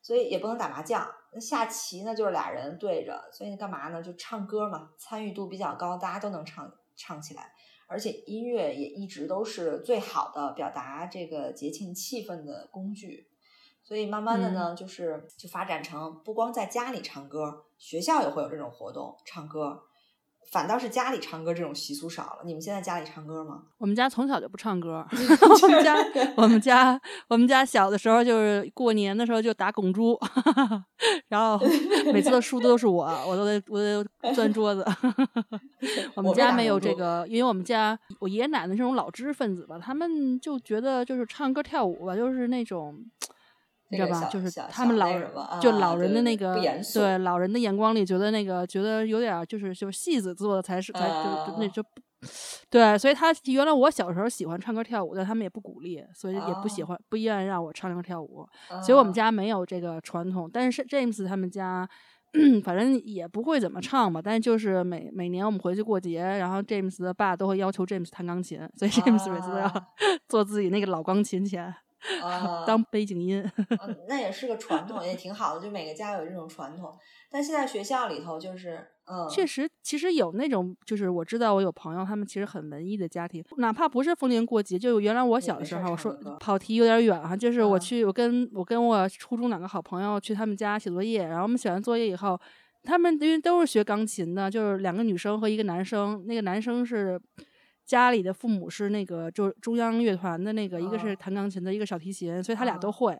所以也不能打麻将。那下棋呢，就是俩人对着，所以干嘛呢？就唱歌嘛，参与度比较高，大家都能唱唱起来。而且音乐也一直都是最好的表达这个节庆气氛的工具。所以慢慢的呢，就是就发展成不光在家里唱歌，学校也会有这种活动唱歌。反倒是家里唱歌这种习俗少了。你们现在家里唱歌吗？我们家从小就不唱歌，我们家我们家我们家小的时候就是过年的时候就打拱猪，然后 每次的输的都是我，我都得我得钻桌子。我们家没有这个，因为我们家我爷爷奶奶这种老知识分子吧，他们就觉得就是唱歌跳舞吧，就是那种。你知道吧？就是他们老就啊老人的那个对老人的眼光里觉得那个觉得有点儿就是就是戏子做的才是才就就那啊就不对，所以他原来我小时候喜欢唱歌跳舞，但他们也不鼓励，所以也不喜哦欢不愿意让我唱歌跳舞，所以我们啊家没有这个传统。但是 James 他们家反正也不会怎么唱吧。但就是每每年我们回去过节，然后 James 的爸都会要求 James 弹钢琴，所以 James 每次都要 做自己那个老钢琴前当背景音。那也是个传统，也挺好的，就每个家有这种传统。但现在学校里头就是。嗯，确实，其实有那种，就是我知道我有朋友，他们其实很文艺的家庭，哪怕不是逢年过节，就原来我小的时候，我说跑题有点远哈，就是我去，我跟我跟我初中两个好朋友去他们家写作业，然后我们写完作业以后，他们因为都是学钢琴的，就是两个女生和一个男生，那个男生是。家里的父母是那个，就中央乐团的那个，一个是弹钢琴的，一个小提琴，所以他俩都会。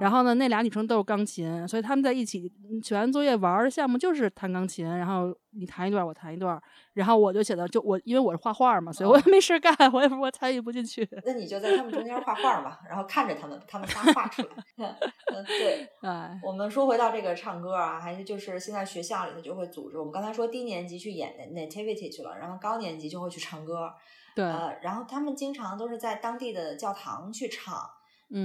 然后呢，那俩女生都是钢琴，所以他们在一起写完作业玩的项目就是弹钢琴，然后你弹一段，我弹一段，然后我就写的就我因为我是画画嘛，所以我也没事干，我也我参与不进去。那你就在他们中间画画嘛，然后看着他们，他们仨画出来。嗯，对。哎，我们说回到这个唱歌啊，还是就是现在学校里头就会组织，我们刚才说低年级去演 nativity 去了，然后高年级就会去唱歌。对，呃，然后他们经常都是在当地的教堂去唱，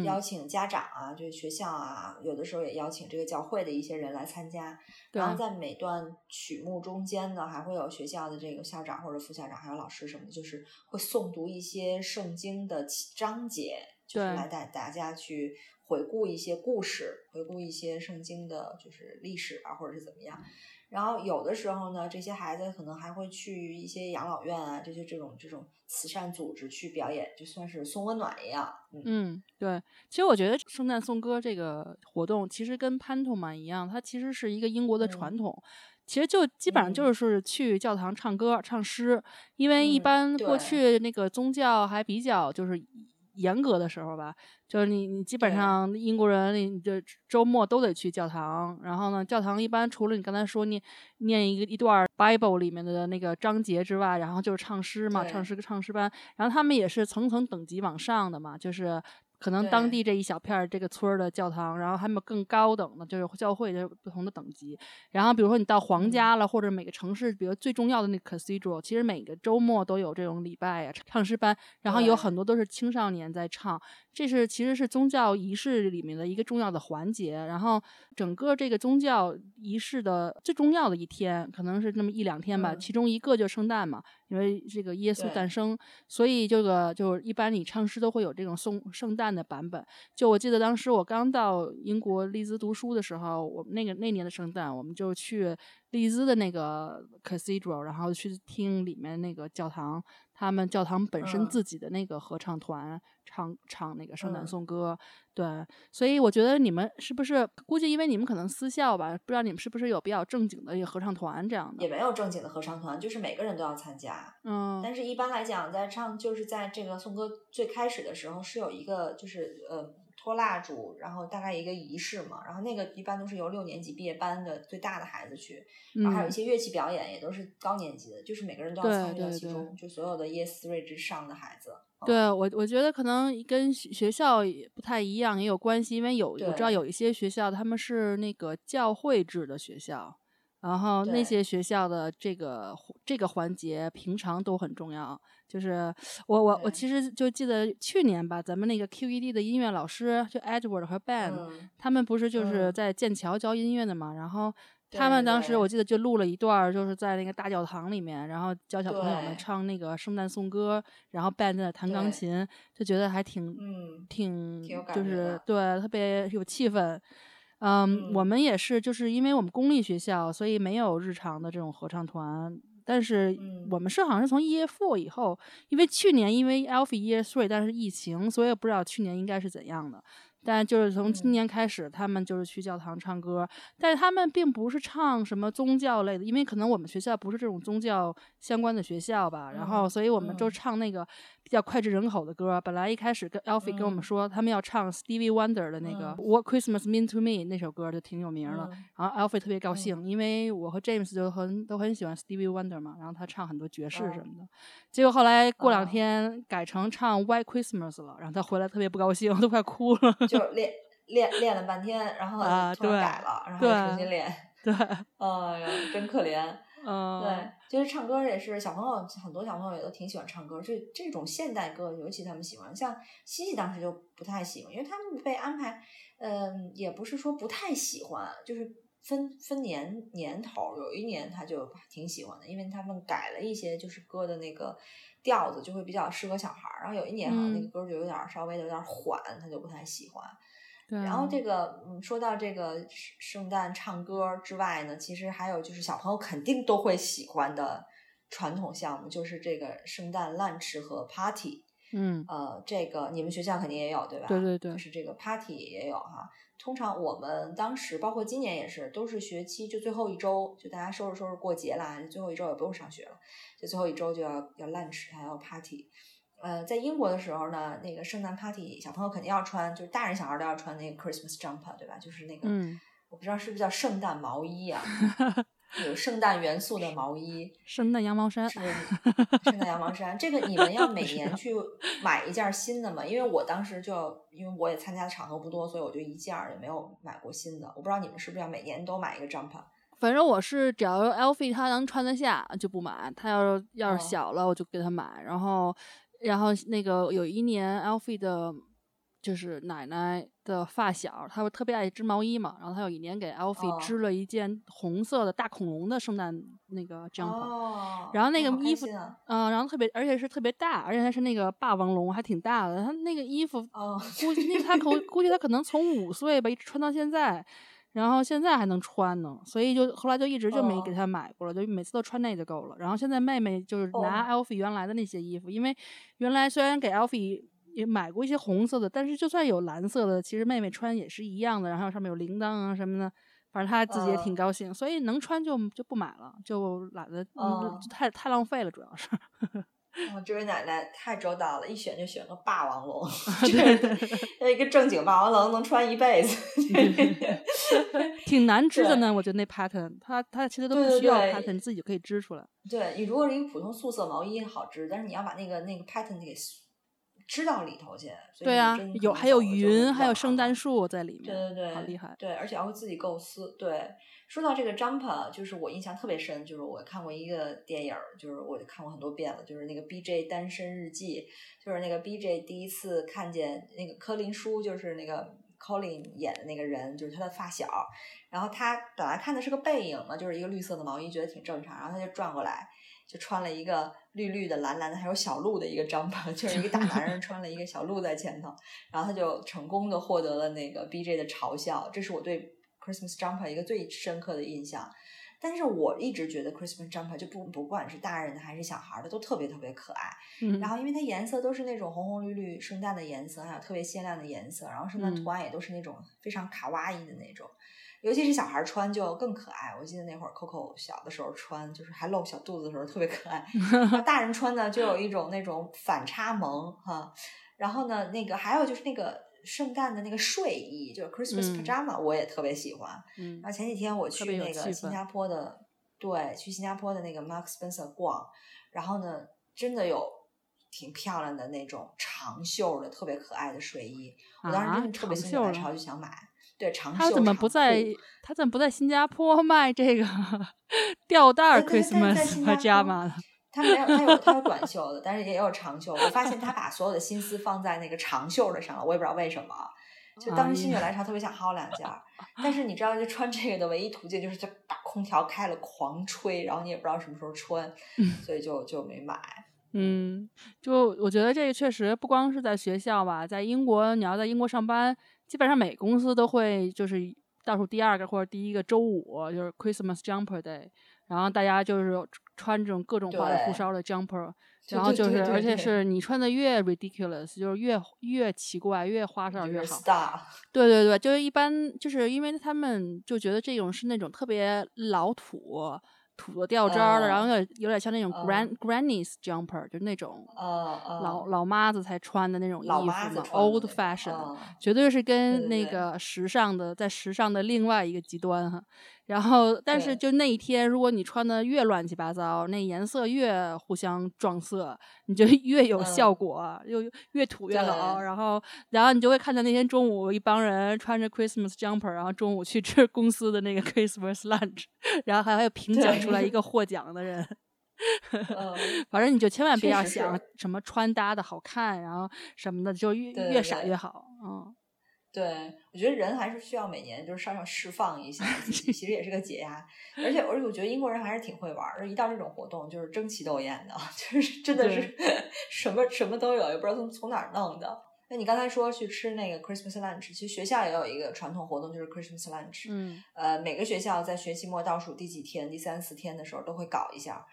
邀请家长啊，就是学校啊，有的时候也邀请这个教会的一些人来参加。然后在每段曲目中间呢，还会有学校的这个校长或者副校长，还有老师什么的，就是会诵读一些圣经的章节，就是来带大家去回顾一些故事，回顾一些圣经的，就是历史啊，或者是怎么样。然后有的时候呢，这些孩子可能还会去一些养老院啊，这些这种这种慈善组织去表演，就算是送温暖一样。嗯，对。其实我觉得圣诞颂歌这个活动，其实跟潘托玛一样，它其实是一个英国的传统。其实就基本上就是去教堂唱歌、唱诗，因为一般过去那个宗教还比较就是。严格的时候吧，就是你你基本上英国人，你这周末都得去教堂。然后呢，教堂一般除了你刚才说念念一个一段 Bible 里面的那个章节之外，然后就是唱诗嘛，唱诗唱诗班。然后他们也是层层等级往上的嘛，就是。可能当地这一小片儿这个村儿的教堂，然后还有更高等的，就是教会的不同的等级。然后比如说你到皇家了，或者每个城市，比如最重要的那个 cathedral，其实每个周末都有这种礼拜呀、唱诗班，然后有很多都是青少年在唱。这是其实是宗教仪式里面的一个重要的环节，然后整个这个宗教仪式的最重要的一天，可能是那么一两天吧，其中一个就圣诞嘛，因为这个耶稣诞生，所以这个就一般你唱诗都会有这种送圣诞的版本。就我记得当时我刚到英国利兹读书的时候，我们那个那年的圣诞，我们就去利兹的那个 cathedral，然后去听里面那个教堂。他们教堂本身自己的那个合唱团唱唱那个圣诞颂歌，对，所以我觉得你们是不是估计因为你们可能私校吧，不知道你们是不是有比较正经的一个合唱团这样的？也没有正经的合唱团，就是每个人都要参加。嗯，但是一般来讲，在唱就是在这个颂歌最开始的时候是有一个就是呃。拖蜡烛，然后大概一个仪式嘛，然后那个一般都是由六年级毕业班的最大的孩子去，然后还有一些乐器表演也都是高年级的，就是每个人都要参与到其中，就所有的 Yes Three 之上的孩子。对我，我觉得可能跟学校也不太一样，也有关系，因为有我知道有一些学校他们是那个教会制的学校，然后那些学校的这个这个环节平常都很重要。就是我我我其实就记得去年吧，咱们那个 QED 的音乐老师就 Edward 和 Ben，他们不是就是在剑桥教音乐的嘛，然后他们当时我记得就录了一段，就是在那个大教堂里面，然后教小朋友们唱那个圣诞颂歌，然后 Ben 在那弹钢琴，就觉得还挺挺就是对特别有气氛。嗯，我们也是就是因为我们公立学校，所以没有日常的这种合唱团。但是我们是好像是从 Year Four 以后，因为去年因为 Alpha Year Three，但是疫情，所以不知道去年应该是怎样的。但就是从今年开始，他们就是去教堂唱歌，但是他们并不是唱什么宗教类的，因为可能我们学校不是这种宗教相关的学校吧。然后，所以我们就唱那个比较脍炙人口的歌。本来一开始跟 Alfie 跟我们说，他们要唱 Stevie Wonder 的那个 What Christmas Mean to Me 那首歌，就挺有名的。然后 Alfie 特别高兴，因为我和 James 就很都很喜欢 Stevie Wonder 嘛。然后他唱很多爵士什么的。结果后来过两天改成唱 White Christmas 了，然后他回来特别不高兴，都快哭了。就练练练了半天，然后突然改了，然后重新练。对，哎呀，真可怜。嗯，对，就是唱歌也是小朋友，很多小朋友也都挺喜欢唱歌。就这种现代歌，尤其他们喜欢。像西西当时就不太喜欢，因为他们被安排，嗯，也不是说不太喜欢，就是分分年年头，有一年他就挺喜欢的，因为他们改了一些就是歌的那个调子，就会比较适合小孩儿。然后有一年好像那个歌就有点稍微的有点缓，他就不太喜欢。然后这个，嗯，说到这个圣诞唱歌之外呢，其实还有就是小朋友肯定都会喜欢的传统项目，就是这个圣诞 lunch 和 party。嗯，呃，这个你们学校肯定也有，对吧？对对对，就是这个 party 也有哈。通常我们当时，包括今年也是，都是学期就最后一周，就大家收拾收拾过节啦，最后一周也不用上学了，就最后一周就要要 lunch 还要 party。呃，在英国的时候呢，那个圣诞 party 小朋友肯定要穿，就是大人小孩都要穿那个 Christmas jumper，对吧？就是那个，我不知道是不是叫圣诞毛衣啊，有圣诞元素的毛衣，圣诞羊毛衫，是圣诞羊毛衫。这个你们要每年去买一件新的嘛？因为我当时就因为我也参加的场合不多，所以我就一件也没有买过新的。我不知道你们是不是要每年都买一个 jumper？反正我是只要 Alfie 他能穿得下就不买，他要是要是小了我就给他买，然后。然后那个有一年，Alfie 的，就是奶奶的发小，他特别爱织毛衣嘛。然后她有一年给 Alfie 织了一件红色的大恐龙的圣诞那个 jumper，然后那个衣服，嗯，然后特别，而且是特别大，而且它是那个霸王龙，还挺大的。他那个衣服，估计因为他估 估计他可能从五岁吧一直穿到现在。然后现在还能穿呢，所以就后来就一直就没给她买过了，就每次都穿那就够了。然后现在妹妹就是拿 Alfie 原来的那些衣服，因为原来虽然给 Alfie 也买过一些红色的，但是就算有蓝色的，其实妹妹穿也是一样的。然后上面有铃铛啊什么的，反正她自己也挺高兴，所以能穿就就不买了，就懒得，太太浪费了，主要是。哦，这位奶奶太周到了，一选就选个霸王龙，对，一个正经霸王龙能穿一辈子，挺难织的呢。我觉得那 pattern，它它其实都不需要 pattern，自己就可以织出来。对你如果是一个普通素色毛衣好织，但是你要把那个那个 pattern 给织到里头去。对啊，有还有云，还有圣诞树在里面。对对对，好厉害。对，而且还会自己构思。对。说到这个 jumper，就是我印象特别深，就是我看过一个电影，就是我看过很多遍了，就是那个 B J 单身日记，就是那个 B J 第一次看见那个柯林叔，就是那个 Colin 演的那个人，就是他的发小，然后他本来看的是个背影嘛，就是一个绿色的毛衣，觉得挺正常，然后他就转过来，就穿了一个绿绿的、蓝蓝的，还有小鹿的一个 jumper，就是一个大男人穿了一个小鹿在前头，然后他就成功的获得了那个 B J 的嘲笑，这是我对。Christmas jumper 一个最深刻的印象，但是我一直觉得 Christmas jumper 就不不管是大人的还是小孩的都特别特别可爱。嗯，然后因为它颜色都是那种红红绿绿圣诞的颜色，还有特别鲜亮的颜色，然后圣诞图案也都是那种非常卡哇伊的那种，尤其是小孩穿就更可爱。我记得那会儿 Coco 小的时候穿，就是还露小肚子的时候特别可爱。大人穿呢就有一种那种反差萌哈。然后呢，那个还有就是那个。圣诞的那个睡衣，就是 Christmas pajama，我也特别喜欢。嗯，然后前几天我去那个新加坡的，对，去新加坡的那个 Mark Spencer 逛，然后呢，真的有挺漂亮的那种长袖的，特别可爱的睡衣。我当时真的特别心血来潮就想买。对，长袖。他怎么不在？他怎么不在新加坡卖这个 吊带 Christmas pajama？他没有，他有他有短袖的，但是也有长袖。我发现他把所有的心思放在那个长袖的上了，我也不知道为什么。就当时心血来潮，特别想薅两件。但是你知道，就穿这个的唯一途径就是就把空调开了狂吹，然后你也不知道什么时候穿，所以就就没买。嗯，就我觉得这个确实不光是在学校吧，在英国你要在英国上班，基本上每公司都会就是倒数第二个或者第一个周五就是 Christmas Jumper Day。然后大家就是穿这种各种花里胡哨的 jumper，然后就是，而且是你穿的越 ridiculous，就是越越奇怪，越花哨越好。对对对，就是一般就是因为他们就觉得这种是那种特别老土。土的掉渣的，然后有点有点像那种 gran granny's jumper，就是那种老老妈子才穿的那种衣服嘛，old fashion，绝对是跟那个时尚的在时尚的另外一个极端哈。然后，但是就那一天，如果你穿的越乱七八糟，那颜色越互相撞色，你就 越有效果，又越土越老。然后，然后你就会看到那天中午一帮人穿着 Christmas jumper，然后中午去吃公司的那个 Christmas lunch，然后还还有评奖出来一个获奖的人。反正你就千万别要想什么穿搭的好看，然后什么的，就越越傻越好。嗯。对，我觉得人还是需要每年就是稍稍释放一下自己，其实也是个解压。而且，而且我觉得英国人还是挺会玩儿，一到这种活动就是争奇斗艳的，就是真的是什么什么都有，也不知道从从哪儿弄的。那你刚才说去吃那个 Christmas lunch，其实学校也有一个传统活动，就是 Christmas lunch。嗯，呃，每个学校在学期末倒数第几天，第三四天的时候都会搞一下。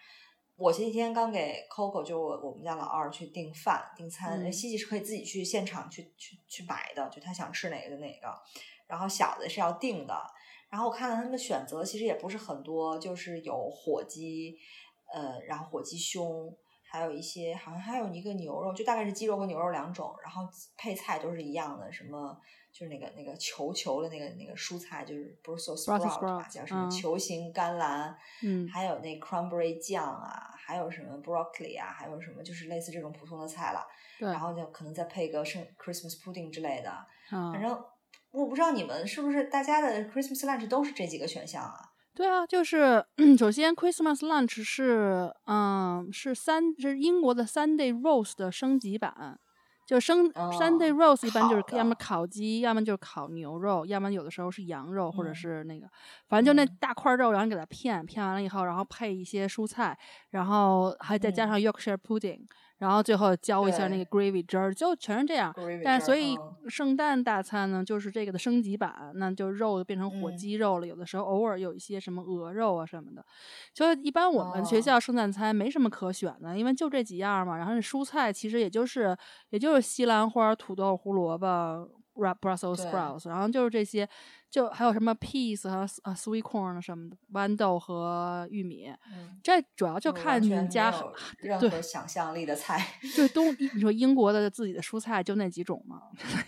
我前几天刚给 Coco 就我我们家老二去订饭订餐，嗯西西是可以自己去现场去去去买的，就他想吃哪个就哪个。然后小的是要订的。然后我看了他们的选择，其实也不是很多，就是有火鸡，呃，然后火鸡胸，还有一些好像还有一个牛肉，就大概是鸡肉和牛肉两种，然后配菜都是一样的，什么就是那个那个球球的那个那个蔬菜，就是 Brussels sprout 叫什么嗯。球形甘蓝，嗯。还有那 cranberry 酱啊，还有什么 broccoli 啊，还有什么就是类似这种普通的菜了，对，然后就可能再配个圣 Christmas pudding 之类的，嗯。反正我不知道你们是不是大家的 Christmas lunch 都是这几个选项啊？对啊，就是 首先 Christmas lunch 是嗯是三是英国的 Sunday roast 的升级版，就生、哦 Sunday roast 一般就是要么烤鸡，要么就是烤牛肉，要么有的时候是羊肉或者嗯是那个，反正就那嗯。大块肉，然后给它片片完了以后，然后配一些蔬菜，然后还再加嗯。上 Yorkshire pudding，、然后最后浇一下那个 gravy 汁儿，就全是这样。但是所以嗯圣诞大餐呢，就是这个的升级版，那就肉就变成火嗯鸡肉了。有的时候偶尔有一些什么鹅肉啊什么的，所以一般我们学哦校圣诞餐没什么可选的，因为就这几样嘛。然后那蔬菜其实也就是也就是西兰花、土豆、胡萝卜、Brussels 对 sprouts，然后就是这些，就还有什么 peas 和啊 sweet corn 什么的，豌豆和玉米。嗯，这主要就就看你家对何想象力的菜，就东，你说英国的自己的蔬菜就那几种嘛，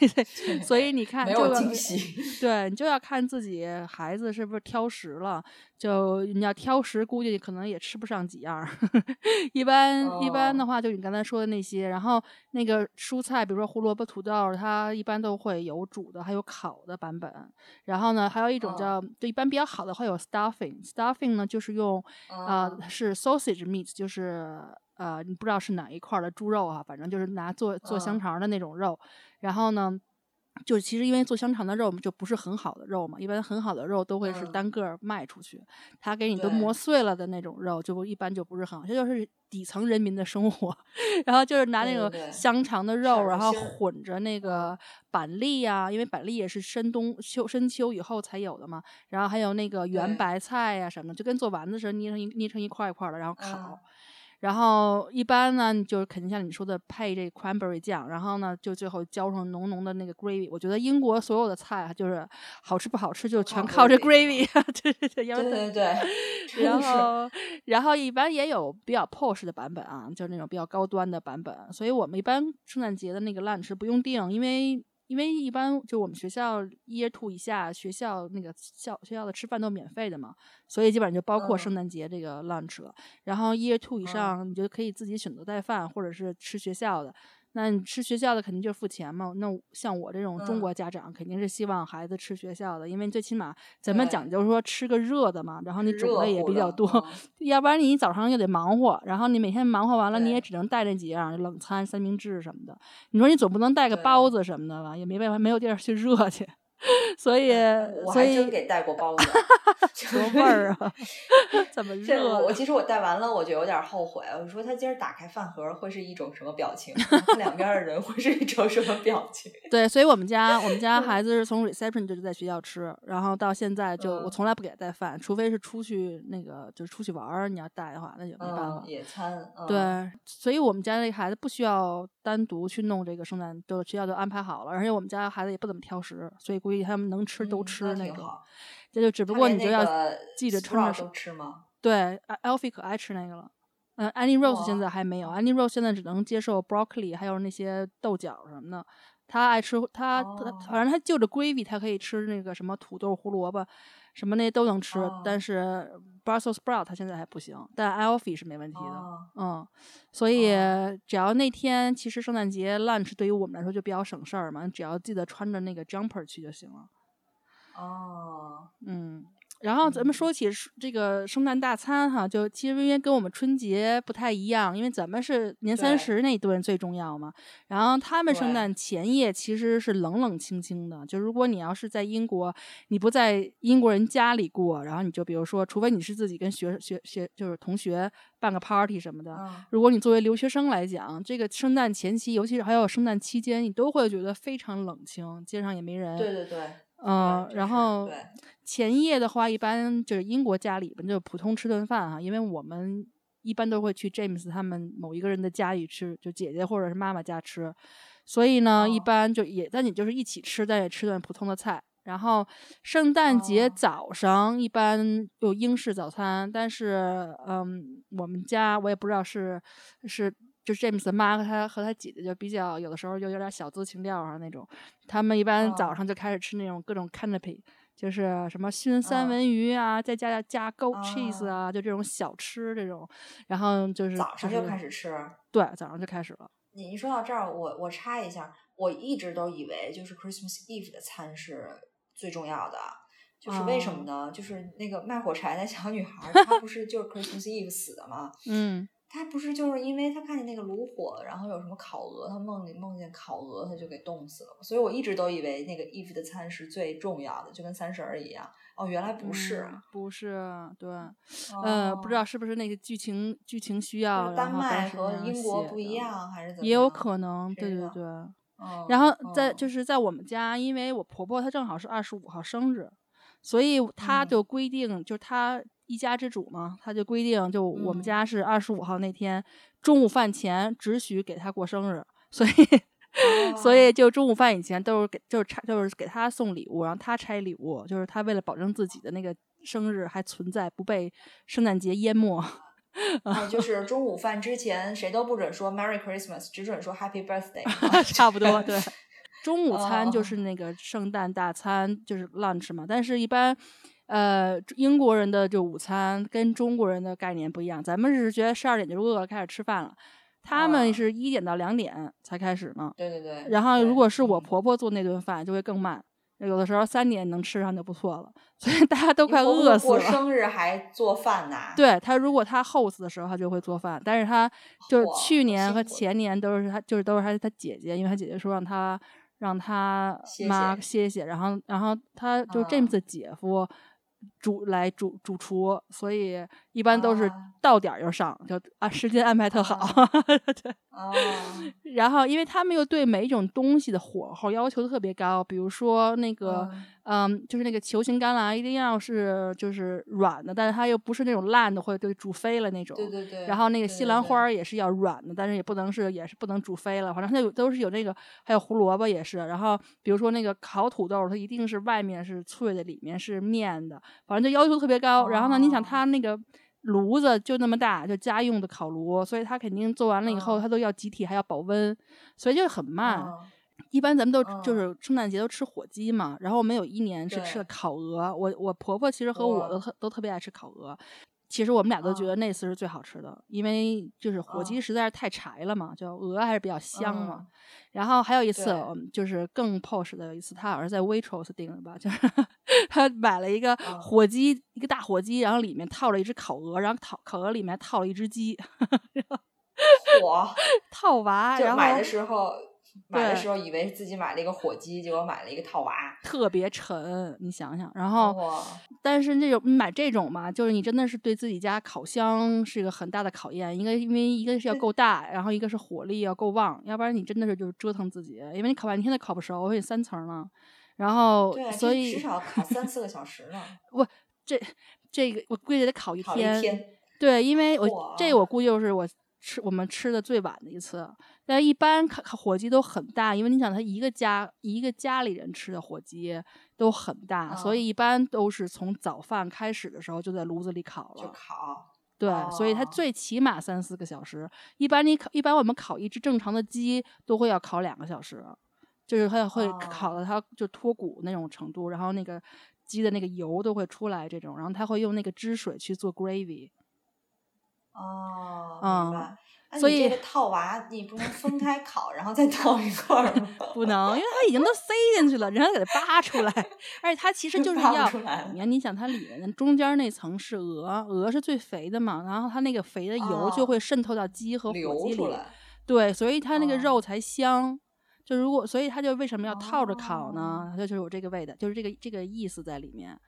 所以你看没有惊喜。对你就要看自己孩子是不是挑食了，就你要挑食，估计可能也吃不上几样儿。一般、一般的哦话，就你刚才说的那些，然后那个蔬菜，比如说胡萝卜、土豆，它一般都会有煮的，还有烤的版本。然后呢，还有一种哦叫，就一般比较好的会有 stuffing，stuffing 呢就是用呃嗯。是 sausage meat，就是呃你不知道是哪一块儿的猪肉啊，反正就是拿做做香嗯。肠的那种肉。然后呢，就其实因为做香肠的肉就不是很好的肉嘛，一般很好的肉都会是嗯单个儿卖出去，他给你都磨碎了的那种肉，就一般就不是很好，这就是底层人民的生活。然后就是拿那种香肠的上肉，然后混着那个板栗啊，因为板栗也是深冬秋深秋以后才有的嘛。然后还有那个圆白菜呀、什么的，就跟做丸子似的，捏成一捏成一块一块的，然后烤。嗯然后一般呢，就是肯定像你说的配这 cranberry 酱，然后呢，就最后浇上浓浓的那个 gravy。我觉得英国所有的菜啊，就是好吃不好吃，就全靠靠这 gravy。对对对，要对然对对，然后，然后一般也有比较 posh 的版本啊，就是那种比较高端的版本。所以我们一般圣诞节的那个 lunch 不用订，因为因为一般就我们学校 year two 以下学校那个校学校的吃饭都免费的嘛，所以基本上就包括嗯圣诞节这个 lunch 了。然后 year two 以嗯上，你就可以自己选择带饭，或者是吃学校的。那你吃学校的肯定就是付钱嘛。那像我这种中嗯国家长肯定是希望孩子吃学校的，因为最起码咱们讲究说吃个热的嘛，然后你种类也比较多，嗯要不然你早上又得忙活，然后你每天忙活完了，你也只能带那几样冷餐、三明治什么的。你说你总不能带个包子什么的吧，也没办法，没有地儿去热去。所以，我所以还真给带过包子，多味儿啊！怎么这我我？其实我带完了，我就有点后悔。我说他今儿打开饭盒会是一种什么表情？两边的人会是一种什么表情？对，所以我们家我们家孩子是从 reception 就是在学校吃，然后到现在就我嗯从来不给他带饭，除非是出去那个就是出去玩儿，你要带的话那就没办法嗯，。野餐，嗯、对，所以我们家那孩子不需要单独去弄这个圣诞，都学校都安排好了，而且我们家孩子也不怎么挑食，所以估计他们能吃都嗯吃那种。那挺好这就只不过你就要记着穿着吃吗？对，Al- Alfie 可爱吃那个了。嗯、a n n i e Rose 现在还没有，Annie Rose 现在只能接受 broccoli，还有那些豆角什么的。他爱吃，他反正他就着 gravy，他可以吃那个什么土豆、胡萝卜，什么那些都能吃。但哦是 Brussels sprout 他现在还不行，但 Alfie 是没问题的。哦嗯，所以哦只要那天其实圣诞节 lunch 对于我们来说就比较省事儿嘛，只要记得穿着那个 jumper 去就行了。哦，嗯，然后咱们嗯说起这个圣诞大餐哈，就其实因为跟我们春节不太一样，因为咱们是年三十那一顿最重要嘛。然后他们圣诞前夜其实是冷冷清清的，就如果你要是在英国，你不在英国人家里过，然后你就比如说，除非你是自己跟学学学就是同学办个 party 什么的，嗯如果你作为留学生来讲，这个圣诞前期，尤其是还有圣诞期间，你都会觉得非常冷清，街上也没人。对对对，嗯，然后前夜的话，一般就是英国家里边就普通吃顿饭哈，因为我们一般都会去 James 他们某一个人的家里吃，就姐姐或者是妈妈家吃，所以呢，一哦。般就也但你就是一起吃，但也吃顿普通的菜。然后圣诞节哦。早上一般有英式早餐，但是嗯，我们家我也不知道是是就 James 的妈和他和他姐姐就比较有的时候就有点小资情调啊那种，他们一般早哦上就开始吃那种各种 canapé，就是什么熏三嗯文鱼啊，再加加 goat cheese 哦啊，就这种小吃这种，然后就是早上就就是开始吃。对，早上就开始了。你一说到这儿，我我插一下，我一直都以为就是 Christmas Eve 的餐是最重要的，就是为什么哦呢？就是那个卖火柴的小女孩，她不是就是 Christmas Eve 死的吗？嗯，她不是就是因为他看见那个炉火，然后有什么烤鹅，他梦里梦见烤鹅，他就给冻死了。所以我一直都以为那个 Eve 的餐是最重要的，就跟三十儿一样。哦，原来不是。不是，对，呃，不知哦道是不是那个剧情剧情需要，丹麦和英国不一样，还是怎么也有可能，对对对。嗯然后在嗯就是在我们家，因为我婆婆她正好是二十五号生日，所以她嗯就规定，就她一家之主嘛，他就规定，就我们嗯家是二十五号那天中午饭前只许给他过生日，所以。所哦以就中午饭以前都是给就是拆就是给他送礼物，然后他拆礼物，就是他为了保证自己的那个生日还存在，不被圣诞节淹没。啊，就 是中午饭之前谁都不准说 Merry Christmas，只准说 Happy Birthday 差不多，对。中午餐就哦是那个圣诞大餐，就是 lunch 嘛。但是，一般，呃，英国人的就午餐跟中国人的概念不一样。咱们是觉得十二点就饿了，开始吃饭了，他们哦是一点到两点才开始呢。对对对。然后，如果是我嗯婆婆做那顿饭，就会更慢。有的时候三点能吃上就不错了，所以大家都你快饿死了。生日还做饭呢。对他，如果他 host 的时候，他就会做饭，但是他就是去年和前年都是他，就是都是他他姐姐，因为他姐姐说让他让他妈歇歇歇，然后然后他就啊 James 的姐夫主来主主厨，所以一般都是啊到点儿就上，就啊时间安排特好，对。哦，然后，因为他们又对每一种东西的火候要求特别高，比如说那个，嗯就是那个球形甘蓝一定要是就是软的，但是它又不是那种烂的，或者就煮飞了那种。对对对。然后那个西兰花儿也是要软的，但是也不能是也是不能煮飞了，反正它有都是有那个，还有胡萝卜也是。然后比如说那个烤土豆，它一定是外面是脆的，里面是面的，反正就要求特别高。然后呢，你想哦它那个。炉子就那么大，就家用的烤炉，所以它肯定做完了以后，嗯它都要集体还要保温，所以就很慢。嗯一般咱们都就嗯是圣诞节都吃火鸡嘛，然后我们有一年是吃的烤鹅，我我婆婆其实和我都特都特别爱吃烤鹅，其实我们俩都觉得嗯。那次是最好吃的，因为就是火鸡嗯。实在是太柴了嘛，就鹅还是比较香嘛。嗯。然后还有一次就是更 posh 的有一次，他好像是在 Waitrose 订的吧，就是 他买了一个嗯。火鸡，一个大火鸡，然后里面套了一只烤鹅，然后烤烤鹅里面套了一只鸡，火，套娃，然后买的时候，买的对时候以为自己买了一个火鸡，结果买了一个套娃。特别沉，你想想，然后。哇，但是那种你买这种嘛，就是你真的是对自己家烤箱是一个很大的考验，一个因为一个是要对够大，然后一个是火力要够旺，要不然你真的是就是折腾自己，因为你烤半天都烤不熟，而且三层呢，然后所以至少烤三四个小时呢，这这个我估计得烤一烤天，一天。对，因为我这哇我估计就是我吃我们吃的最晚的一次。但一般烤烤火鸡都很大，因为你想，他一个家一个家里人吃的火鸡都很大，所嗯以一般都是从早饭开始的时候就在炉子里烤了就了。烤。对，所以它哦最起码三四个小时。一般你烤，一般我们烤一只正常的鸡都会要烤两个小时，就是它会烤哦到它就脱骨那种程度，然后那个鸡的那个油都会出来这种，然后它会用那个汁水去做 gravy。哦，嗯明白。所以这个套娃你不能分开烤，然后再套一块儿吗？不能，因为它已经都塞进去了，人家给它扒出来，而且它其实就是要，你看，你想它里面中间那层是鹅，鹅是最肥的嘛，然后它那个肥的油就会渗透到鸡和火鸡里，对，所以它那个肉才香。就如果，所以它就为什么要套着烤呢？它就是有这个味道，就是这个这个意思在里面。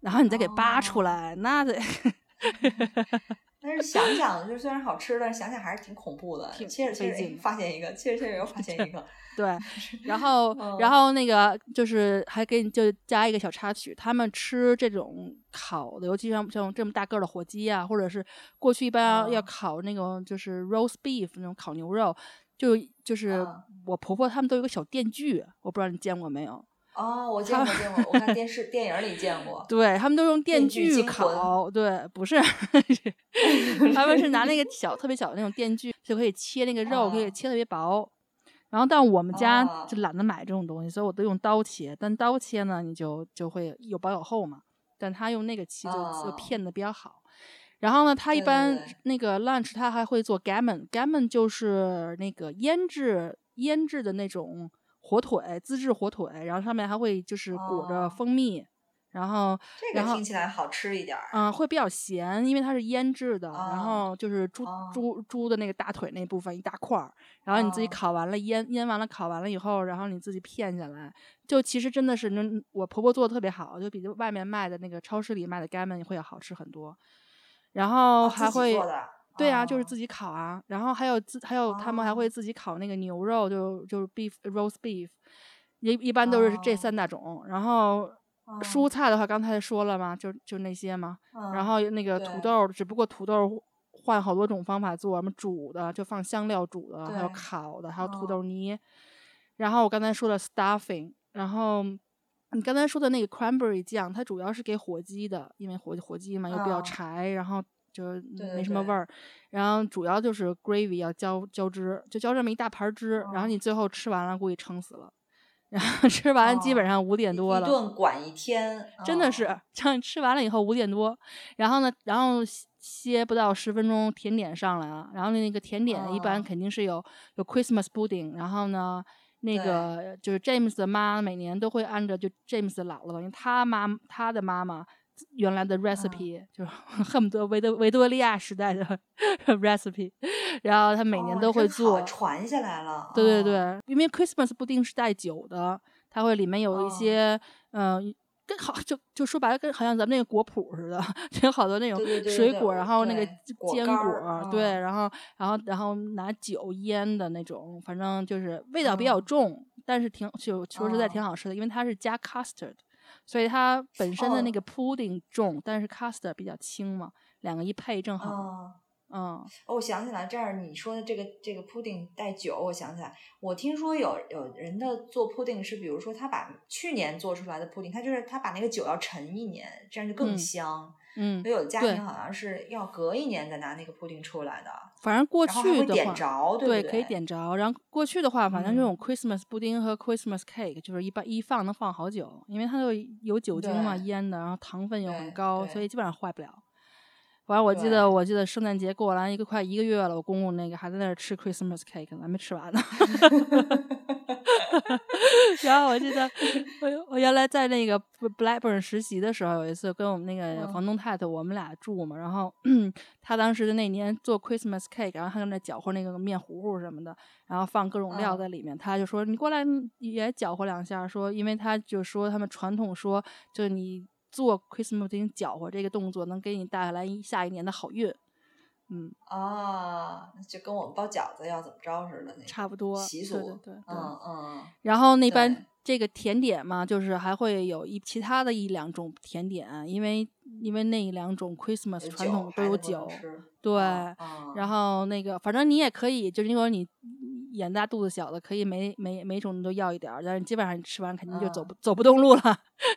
然后你再给扒出来，那得。但是想想，就虽然好吃，但是想想还是挺恐怖的。切着切着，发现一个；切着切着又发现一个。对，然后然后那个就是还给你就加一个小插曲，他们吃这种烤的，尤其像像这么大个的火鸡啊，或者是过去一般要烤那种就是 roast beef 那种烤牛肉，就就是我婆婆他们都有个小电锯，我不知道你见过没有。哦，我见过见过，我看电视电影里见过。对他们都用电锯烤，对，不是，他们是拿那个小特别小的那种电锯，就可以切那个肉，可以切特别薄。然后，但我们家就懒得买这种东西，所以我都用刀切。但刀切呢，你就就会有薄有厚嘛。但他用那个切就就片的比较好。然后呢，他一般那个 lunch 他还会做 gammon，gammon 就是那个腌制腌制的那种。火腿，自制火腿，然后上面还会就是裹着蜂蜜，然后这个听起来好吃一点儿。嗯，会比较咸，因为它是腌制的。然后就是猪猪猪的那个大腿那部分一大块儿，然后你自己烤完了，腌腌完了，烤完了以后，然后你自己片下来，就其实真的是那我婆婆做的特别好，就比外面卖的那个超市里卖的干焖会要好吃很多。然后还会。对啊，就是自己烤啊，然后还有自还有他们还会自己烤那个牛肉，就就是 beef roast beef，一一般都是这三大种。然后蔬菜的话，刚才说了嘛，就就那些嘛。然后那个土豆，只不过土豆换好多种方法做，什么煮的，就放香料煮的，还有烤的，还有土豆泥。然后我刚才说的 stuffing，然后你刚才说的那个 cranberry 酱，它主要是给火鸡的，因为火火鸡嘛又比较柴，然后。就是没什么味儿，然后主要就是 gravy 要浇浇汁，就浇这么一大盘汁，然后你最后吃完了估计撑死了，然后吃完基本上五点多了，一顿管一天，真的是，像吃完了以后五点多，然后呢，然后歇不到十分钟，甜点上来了，然后那个甜点一般肯定是有有 Christmas pudding，然后呢，那个就是 James 的妈每年都会按照就 James 的姥姥，因为他妈他的妈妈。原来的 recipe 就 恨不得维多维多利亚时代的 recipe，然后他每年都会做，传下来了。对对对，因为 Christmas 布丁是带酒的，它会里面有一些，嗯，跟好就就说白了，跟好像咱们那个果脯似的，就有好多那种水果，然后那个坚果，对，然后然后然后拿酒腌的那种，反正就是味道比较重，但是挺就说实在挺好吃的，因为它是加 custard。所以它本身的那个 pudding 重，但是 custard 比较轻嘛，两个一配正好。嗯，哦，我想起来，这儿你说的这个这个 pudding 带酒，我想起来，我听说有有人的做 pudding 是，比如说他把去年做出来的 pudding，他就是他把那个酒要陈一年，这样就更香。嗯，有家庭好像是要隔一年再拿那个 pudding 出来的。反正过去的话，对，可以点着。然后过去的话，反正这种 Christmas 布丁和 Christmas cake 就是一般一放能放好久，因为它都有酒精嘛腌的，然后糖分又很高，所以基本上坏不了。反正我记得，我记得圣诞节过完一个快一个月了，我公公那个还在那儿吃 Christmas cake 呢，还没吃完呢。然后我记得，我 我原来在那个 Blackburn 实习的时候，有一次跟我们那个房东太太，我们俩住嘛，然后 他当时那年做 Christmas cake，然后他在那搅和那个面糊糊什么的，然后放各种料在里面，他就说你过来也搅和两下，说因为他就说他们传统说，就你。做 Christmas 搅和这个动作能给你带来下一年的好运，嗯啊，就跟我们包饺子要怎么着似的，那差不多习俗，对对对，嗯嗯。然后那般这个甜点嘛，就是还会有一其他的一两种甜点，因为因为那两种 Christmas 传统都有酒，对，然后那个反正你也可以，就是因为你。眼大肚子小的可以每每每种都要一点儿，但是基本上你吃完肯定就走不走不动路了。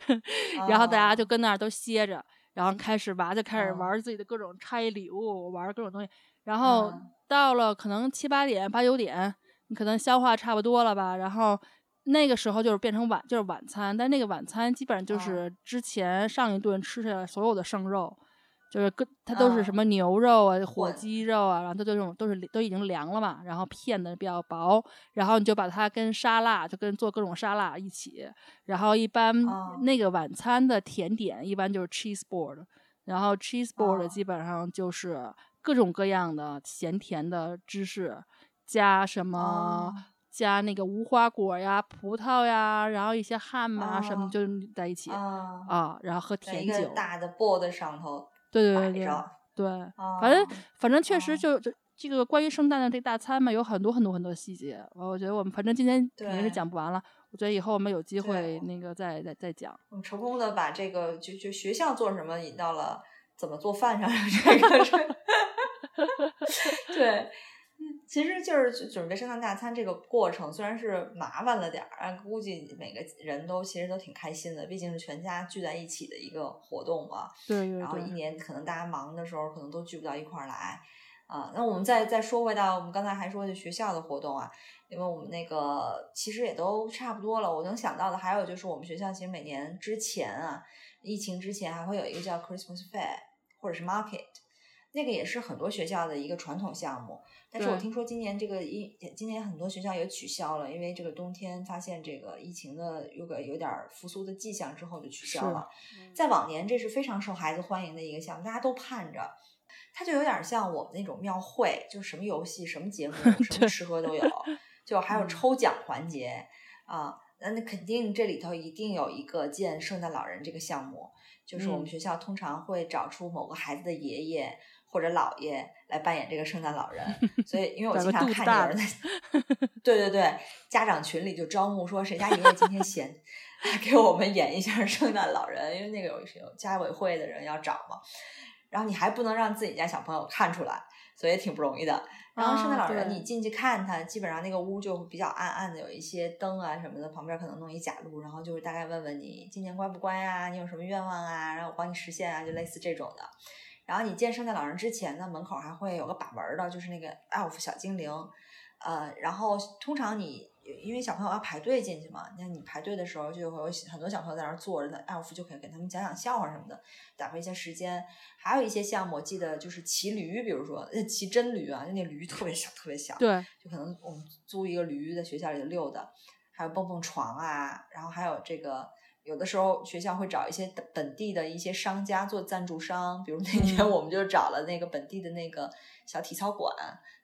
然后大家就跟那儿都歇着，然后开始娃就开始玩自己的各种拆礼物，玩各种东西。然后到了可能七八点八九点，你可能消化差不多了吧。然后那个时候就是变成晚就是晚餐，但那个晚餐基本上就是之前上一顿吃下来所有的剩肉。就是跟它都是什么牛肉啊、火鸡肉啊，然后它这种都是都已经凉了嘛，然后片的比较薄，然后你就把它跟沙拉就跟做各种沙拉一起，然后一般哦。那个晚餐的甜点一般就是 cheese board，然后 cheese board 哦。基本上就是各种各样的咸甜的芝士，加什么。哦。加那个无花果呀、葡萄呀，然后一些汉嘛什么哦就在一起啊，啊，然后喝在一个甜酒，大的 board 上头对对对对对，啊，反正反正确实就就这这个关于圣诞的这大餐嘛，有很多很多很多细节。我觉得我们反正今天肯定是讲不完了，我觉得以后我们有机会那个再再再讲。我们成功的把这个就就学校做什么引到了怎么做饭上 这个这个 对。嗯其实就是准准备圣诞大餐这个过程，虽然是麻烦了点儿，啊，估计每个人都其实都挺开心的，毕竟是全家聚在一起的一个活动嘛。对对然后一，年可能大家忙的时候，可能都聚不到一块儿来啊。那我们再再说回到我们刚才还说的学校的活动啊，因为我们那个其实也都差不多了。我能想到的还有就是我们学校其实每年之前啊，疫情之前还会有一个叫 Christmas Fair 或者是 Market，那个也是很多学校的一个传统项目。但是我听说今年这个疫，今年很多学校也取消了，因为这个冬天发现这个疫情的有个有点儿复苏的迹象之后就取消了。在往年，这是非常受孩子欢迎的一个项目，大家都盼着。它就有点像我们那种庙会，就是什么游戏、什么节目、什么吃喝都有，就还有嗯抽奖环节啊。那那肯定这里头一定有一个见圣诞老人这个项目，就是我们嗯学校通常会找出某个孩子的爷爷或者姥爷来扮演这个圣诞老人。所以，因为我经常看有人在，对对对，家长群里就招募说谁家爷爷今天闲，给我们演一下圣诞老人，因为那个有有家委会的人要找嘛。然后你还不能让自己家小朋友看出来，所以也挺不容易的。然后圣诞啊老人，你进去看他，基本上那个屋就会比较暗暗的，有一些灯啊什么的，旁边可能弄一假路，然后就是大概问问你今年乖不乖啊，你有什么愿望啊，然后我帮你实现啊，就类似这种的。然后你见圣诞老人之前呢，门口还会有个把门儿的，就是那个 elf 小精灵，呃，然后通常你因为小朋友要排队进去嘛，那你排队的时候就会有很多小朋友在那儿坐着那，elf 就可以给他们讲讲笑话什么的，打发一些时间。还有一些项目，我记得就是骑驴，比如说呃骑真驴啊，就那驴特别小，特别小，对，就可能我们租一个驴在学校里头溜达，还有蹦蹦床啊，然后还有这个。有的时候学校会找一些本本地的一些商家做赞助商，比如那年嗯我们就找了那个本地的那个小体操馆，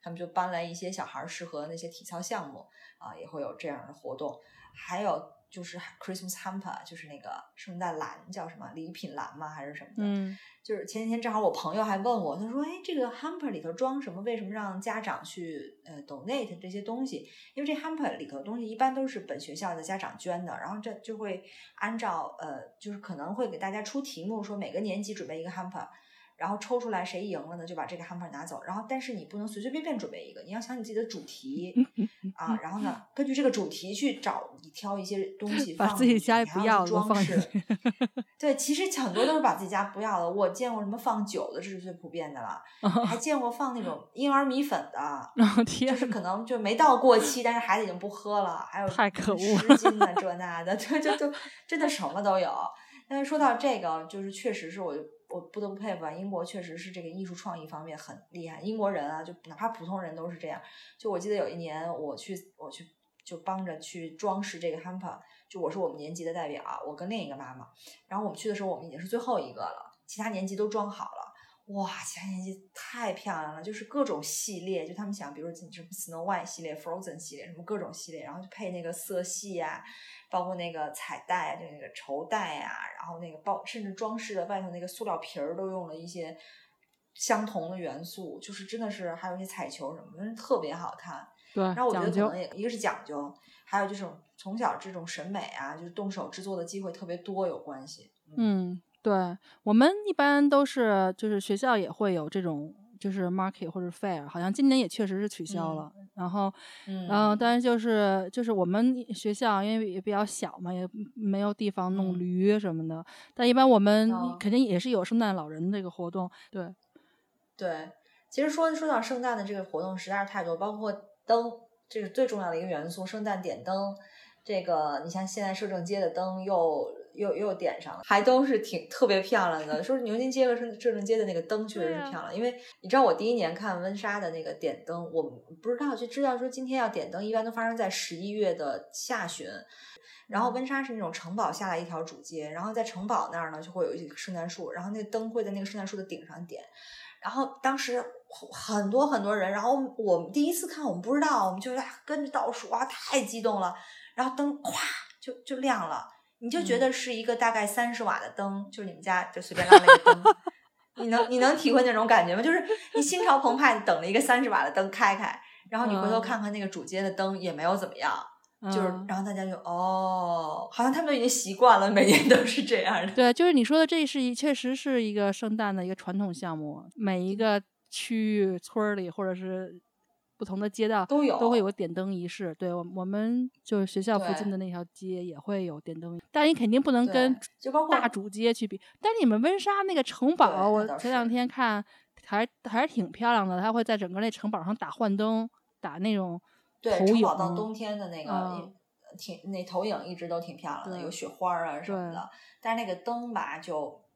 他们就搬来一些小孩儿适合那些体操项目啊，也会有这样的活动。还有就是 Christmas hamper，就是那个圣诞篮叫什么礼品篮吗？还是什么的？嗯，就是前几天正好我朋友还问我，他说：“哎，这个 hamper 里头装什么？为什么让家长去呃 donate 这些东西？因为这 hamper 里头的东西一般都是本学校的家长捐的，然后这就会按照呃，就是可能会给大家出题目，说每个年级准备一个 hamper。”然后抽出来谁赢了呢，就把这个 hamper 拿走。然后，但是你不能随随便便准备一个，你要想你自己的主题 啊。然后呢，根据这个主题去找你挑一些东西把自己家里不要的装饰。对，其实很多都是把自己家不要的。我见过什么放酒的，这是最普遍的了。还见过放那种婴儿米粉的，然后天就是可能就没到过期，但是孩子已经不喝了。还有太可恶湿巾的这那的，就就就真的什么都有。但是说到这个，就是确实是我我不得不佩服啊，英国确实是这个艺术创意方面很厉害。英国人啊，就哪怕普通人都是这样。就我记得有一年我去我去就帮着去装饰这个 hamper，就我是我们年级的代表，我跟另一个妈妈，然后我们去的时候我们已经是最后一个了，其他年级都装好了。哇，其他年级太漂亮了，就是各种系列，就他们想，比如说什么 Snow White 系列、Frozen 系列，什么各种系列，然后就配那个色系呀、包括那个彩带啊，就那个绸带呀、然后那个包，甚至装饰的外头那个塑料皮儿都用了一些相同的元素，就是真的是还有一些彩球什么的，特别好看。对然后我觉得可能也一个是讲究，还有就是从小这种审美啊，就是动手制作的机会特别多有关系。嗯，对，我们一般都是就是学校也会有这种就是 market 或者 fair，好像今年也确实是取消嗯了。然后，嗯但是就是就是我们学校因为也比较小嘛，也没有地方弄嗯驴什么的。但一般我们哦肯定也是有圣诞老人这个活动。对，对，其实说说到圣诞的这个活动实在是太多，包括灯，这是最重要的一个元素。圣诞点灯，这个你像现在摄政街的灯又又又点上了，还都是挺特别漂亮的。说是牛津街和摄摄政街的那个灯确实是漂亮，因为你知道我第一年看温莎的那个点灯，我不知道就知道说今天要点灯，一般都发生在十一月的下旬。然后温莎是那种城堡下来一条主街，然后在城堡那儿呢就会有一个圣诞树，然后那个灯会在那个圣诞树的顶上点。然后当时很多很多人，然后我们第一次看，我们不知道，我们就跟着倒数啊，太激动了。然后灯咵就就亮了，你就觉得是一个大概三十瓦的灯，就是你们家就随便拉那个灯，你能你能体会那种感觉吗？就是你心潮澎湃，等了一个三十瓦的灯开开，然后你回头看看那个主街的灯也没有怎么样。就是，然后大家就哦，好像他们都已经习惯了，每年都是这样的。对，就是你说的，这是一确实是一个圣诞的一个传统项目，每一个区域、村里或者是不同的街道都有都会有个点灯仪式。对，我我们就是学校附近的那条街也会有点灯，但你肯定不能跟大主街去比。但是你们温莎那个城堡，我前两天看还还是挺漂亮的，它会在整个那城堡上打幻灯，打那种。对，城堡到冬天的那个挺那投影一直都挺漂亮的，有雪花啊什么的。但是那个灯吧，就嗯，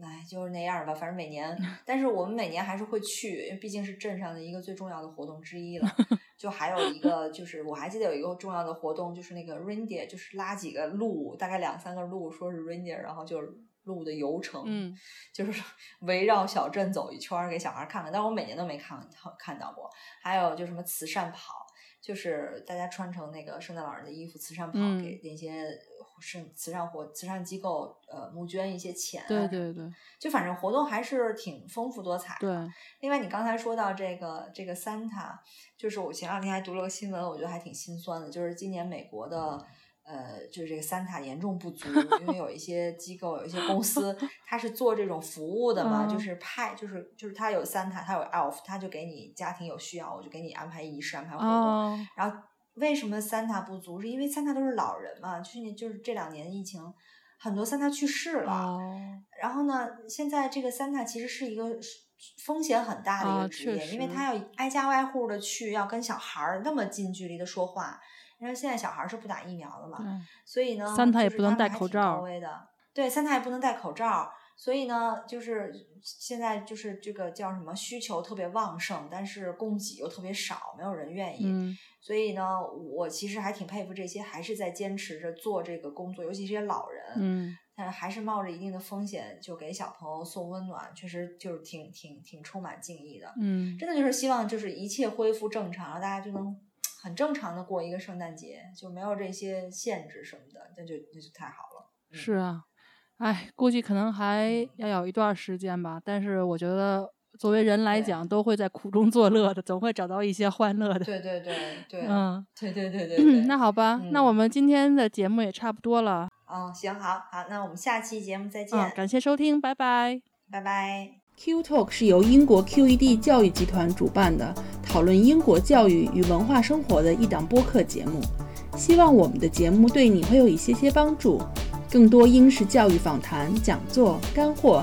哎，就是那样吧。反正每年，但是我们每年还是会去，因为毕竟是镇上的一个最重要的活动之一了。就还有一个，就是我还记得有一个重要的活动，就是那个 reindeer，就是拉几个鹿，大概两三个鹿，说是 reindeer，然后就是鹿的游程，嗯，就是围绕小镇走一圈，给小孩看看。但我每年都没看看到过。还有就什么慈善跑。就是大家穿成那个圣诞老人的衣服，慈善跑给那些是慈善活慈善机构呃募捐一些钱，对对对，就反正活动还是挺丰富多彩的。另外，你刚才说到这个这个 Santa，就是我前两天还读了个新闻，我觉得还挺心酸的，就是今年美国的。呃，就是这个三塔严重不足，因为有一些机构、有一些公司，它是做这种服务的嘛，就是派，就是就是它有三塔，它有 elf，它就给你家庭有需要，我就给你安排仪式、安排活动。然后为什么三塔不足？是因为三塔都是老人嘛，去年就是这两年疫情，很多三塔去世了。然后呢，现在这个三塔其实是一个风险很大的一个职业，因为他要挨家挨户的去，要跟小孩儿那么近距离的说话。因为现在小孩是不打疫苗的嘛，所以呢，三塔也不能戴口罩。对，三塔也不能戴口罩，所以呢，就是现在就是这个叫什么需求特别旺盛，但是供给又特别少，没有人愿意。所以呢，我其实还挺佩服这些还是在坚持着做这个工作，尤其这些老人，嗯，但还是冒着一定的风险就给小朋友送温暖，确实就是挺挺挺充满敬意的。嗯，真的就是希望就是一切恢复正常，大家就能。很正常的过一个圣诞节，就没有这些限制什么的，那就那就太好了。是啊，哎，估计可能还要有一段时间吧。但是我觉得，作为人来讲，都会在苦中作乐的，总会找到一些欢乐的。对对对 对，嗯，对对对对。那好吧，那我们今天的节目也差不多了。嗯，行，好好，那我们下期节目再见。感谢收听，拜拜，拜拜。Q Talk 是由英国 QED 教育集团主办的，讨论英国教育与文化生活的一档播客节目。希望我们的节目对你会有一些些帮助。更多英式教育访谈、讲座、干货，